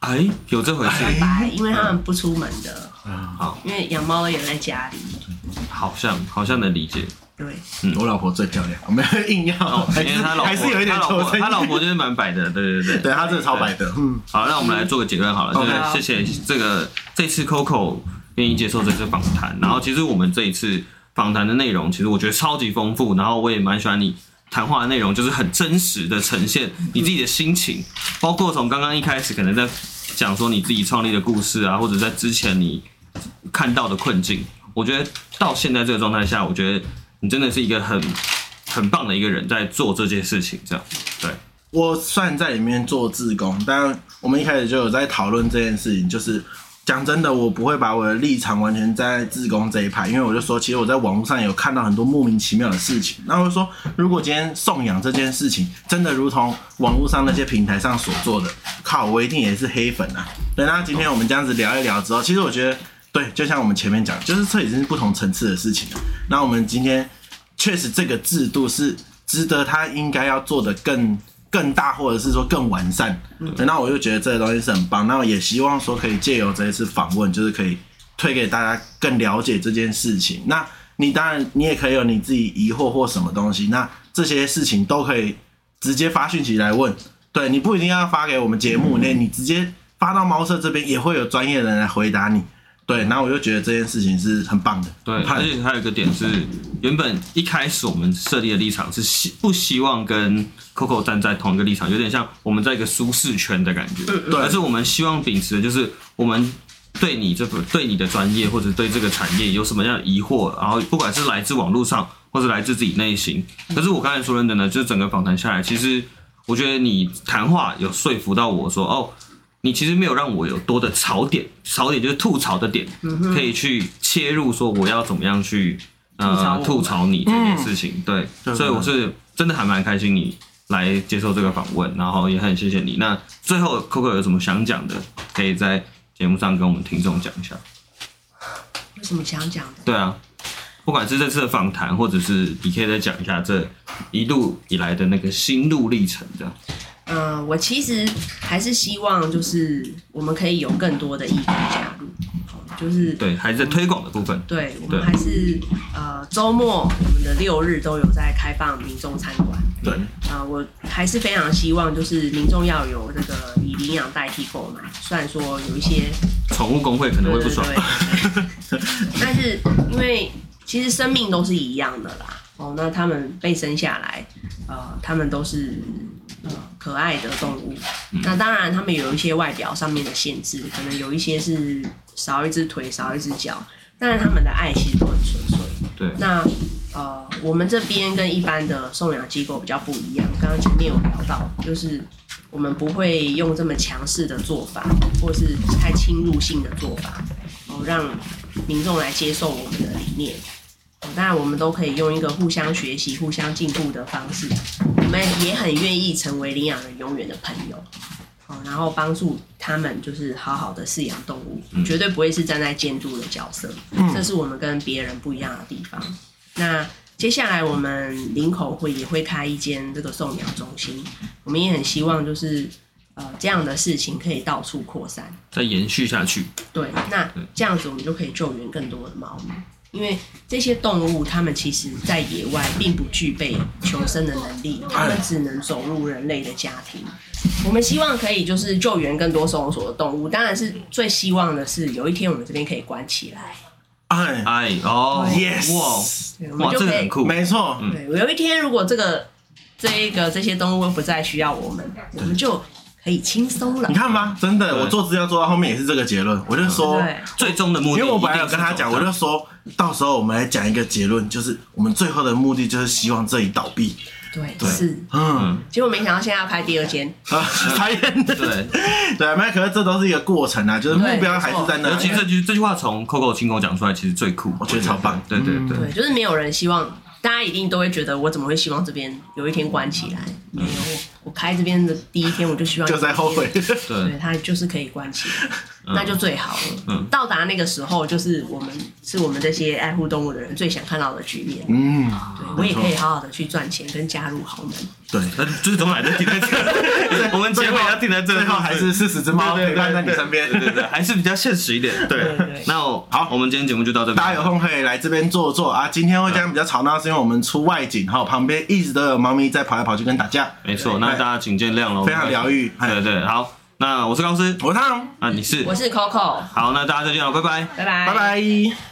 哎，有这回事？白，因为他们不出门的。嗯，好。因为养猫也在家里。好像，好像能理解。对，嗯，我老婆最漂亮，我们 <laughs> 硬要，因为他老婆还是有一点丑，他老婆就是蛮白的，对对对，对 <laughs> 他真的超白的。嗯，好，那我们来做个结论好了，就是谢谢这个这次 Coco 愿意接受这次访谈，然后其实我们这一次访谈的内容，其实我觉得超级丰富，然后我也蛮喜欢你。谈话的内容就是很真实的呈现你自己的心情，包括从刚刚一开始可能在讲说你自己创立的故事啊，或者在之前你看到的困境，我觉得到现在这个状态下，我觉得你真的是一个很很棒的一个人，在做这件事情。这样，对。我算在里面做志工，但我们一开始就有在讨论这件事情，就是。讲真的，我不会把我的立场完全在自工这一派，因为我就说，其实我在网络上有看到很多莫名其妙的事情。那我就说，如果今天送养这件事情真的如同网络上那些平台上所做的，靠，我一定也是黑粉啊。对，那今天我们这样子聊一聊之后，其实我觉得，对，就像我们前面讲，就是这已经是不同层次的事情了。那我们今天确实这个制度是值得他应该要做的更。更大，或者是说更完善，那我就觉得这个东西是很棒。那我也希望说可以借由这一次访问，就是可以推给大家更了解这件事情。那你当然你也可以有你自己疑惑或什么东西，那这些事情都可以直接发讯息来问。对，你不一定要发给我们节目内，你直接发到猫舍这边也会有专业的人来回答你。对，然后我就觉得这件事情是很棒的。对，而且还有一个点是，原本一开始我们设立的立场是希不希望跟 Coco 站在同一个立场，有点像我们在一个舒适圈的感觉。对，而是我们希望秉持的就是我们对你这个对你的专业或者对这个产业有什么样的疑惑，然后不管是来自网络上或者来自自己内心。可是我刚才说的呢，就是整个访谈下来，其实我觉得你谈话有说服到我说哦。你其实没有让我有多的槽点，槽点就是吐槽的点，可以去切入说我要怎么样去呃吐槽你这件事情，对，所以我是真的还蛮开心你来接受这个访问，然后也很谢谢你。那最后 Coco 有什么想讲的，可以在节目上跟我们听众讲一下。有什么想讲的？对啊，不管是这次的访谈，或者是你可以再讲一下这一路以来的那个心路历程，这样。嗯，我其实还是希望，就是我们可以有更多的义工加入，就是对，还是在推广的部分。对，我们还是呃周末我们的六日都有在开放民众参观。对，啊、呃，我还是非常希望，就是民众要有这个以领养代替购买。虽然说有一些宠物工会可能会不爽，但是因为其实生命都是一样的啦。哦，那他们被生下来，呃，他们都是。可爱的动物，那当然他们有一些外表上面的限制，可能有一些是少一只腿、少一只脚，但是他们的爱其实都很纯粹。对，那呃，我们这边跟一般的送养机构比较不一样，刚刚前面有聊到，就是我们不会用这么强势的做法，或是太侵入性的做法，然哦，让民众来接受我们的理念。当然，我们都可以用一个互相学习、互相进步的方式。我们也很愿意成为领养人永远的朋友，然后帮助他们，就是好好的饲养动物，绝对不会是站在监督的角色。这是我们跟别人不一样的地方。那接下来，我们林口会也会开一间这个送养中心，我们也很希望就是呃这样的事情可以到处扩散，再延续下去。对，那这样子我们就可以救援更多的猫咪。因为这些动物，它们其实在野外并不具备求生的能力，它们只能走入人类的家庭。我们希望可以就是救援更多收容所的动物，当然是最希望的是有一天我们这边可以关起来。哎哎哦，yes，哇，我们就可以，很酷，没错。对，有一天如果这个这一个这些动物不再需要我们，我们就。可以轻松了，你看吧，真的，我做资料做到后面也是这个结论。我就说，最终的目的，因为我本来有跟他讲，我就说到时候我们来讲一个结论，就是我们最后的目的就是希望这里倒闭。对，是，嗯，结果没想到现在要拍第二间，<laughs> 啊，开对对，那可是这都是一个过程啊，就是目标还是在那。其实这句这句话从 Coco 亲口讲出来，其实最酷，我觉得超棒。对对对，对，就是没有人希望。大家一定都会觉得，我怎么会希望这边有一天关起来？没有，我开这边的第一天，我就希望就在后悔，对，它就是可以关起来。那就最好了。到达那个时候，就是我们是我们这些爱护动物的人最想看到的局面。嗯，对，我也可以好好的去赚钱，跟加入豪门。对，那就是总还是停在这。我们结尾要定在这，最后还是四十只猫陪伴在你身边。对对对，还是比较现实一点。对，那好，我们今天节目就到这边。大家有空可以来这边坐坐啊。今天会这样比较吵闹，是因为我们出外景，哈，旁边一直都有猫咪在跑来跑去跟打架。没错，那大家请见谅喽。非常疗愈。对对，好。那我是高斯，我是汤，啊，你是，我是 Coco。好，那大家再见了，拜拜，拜拜，拜拜。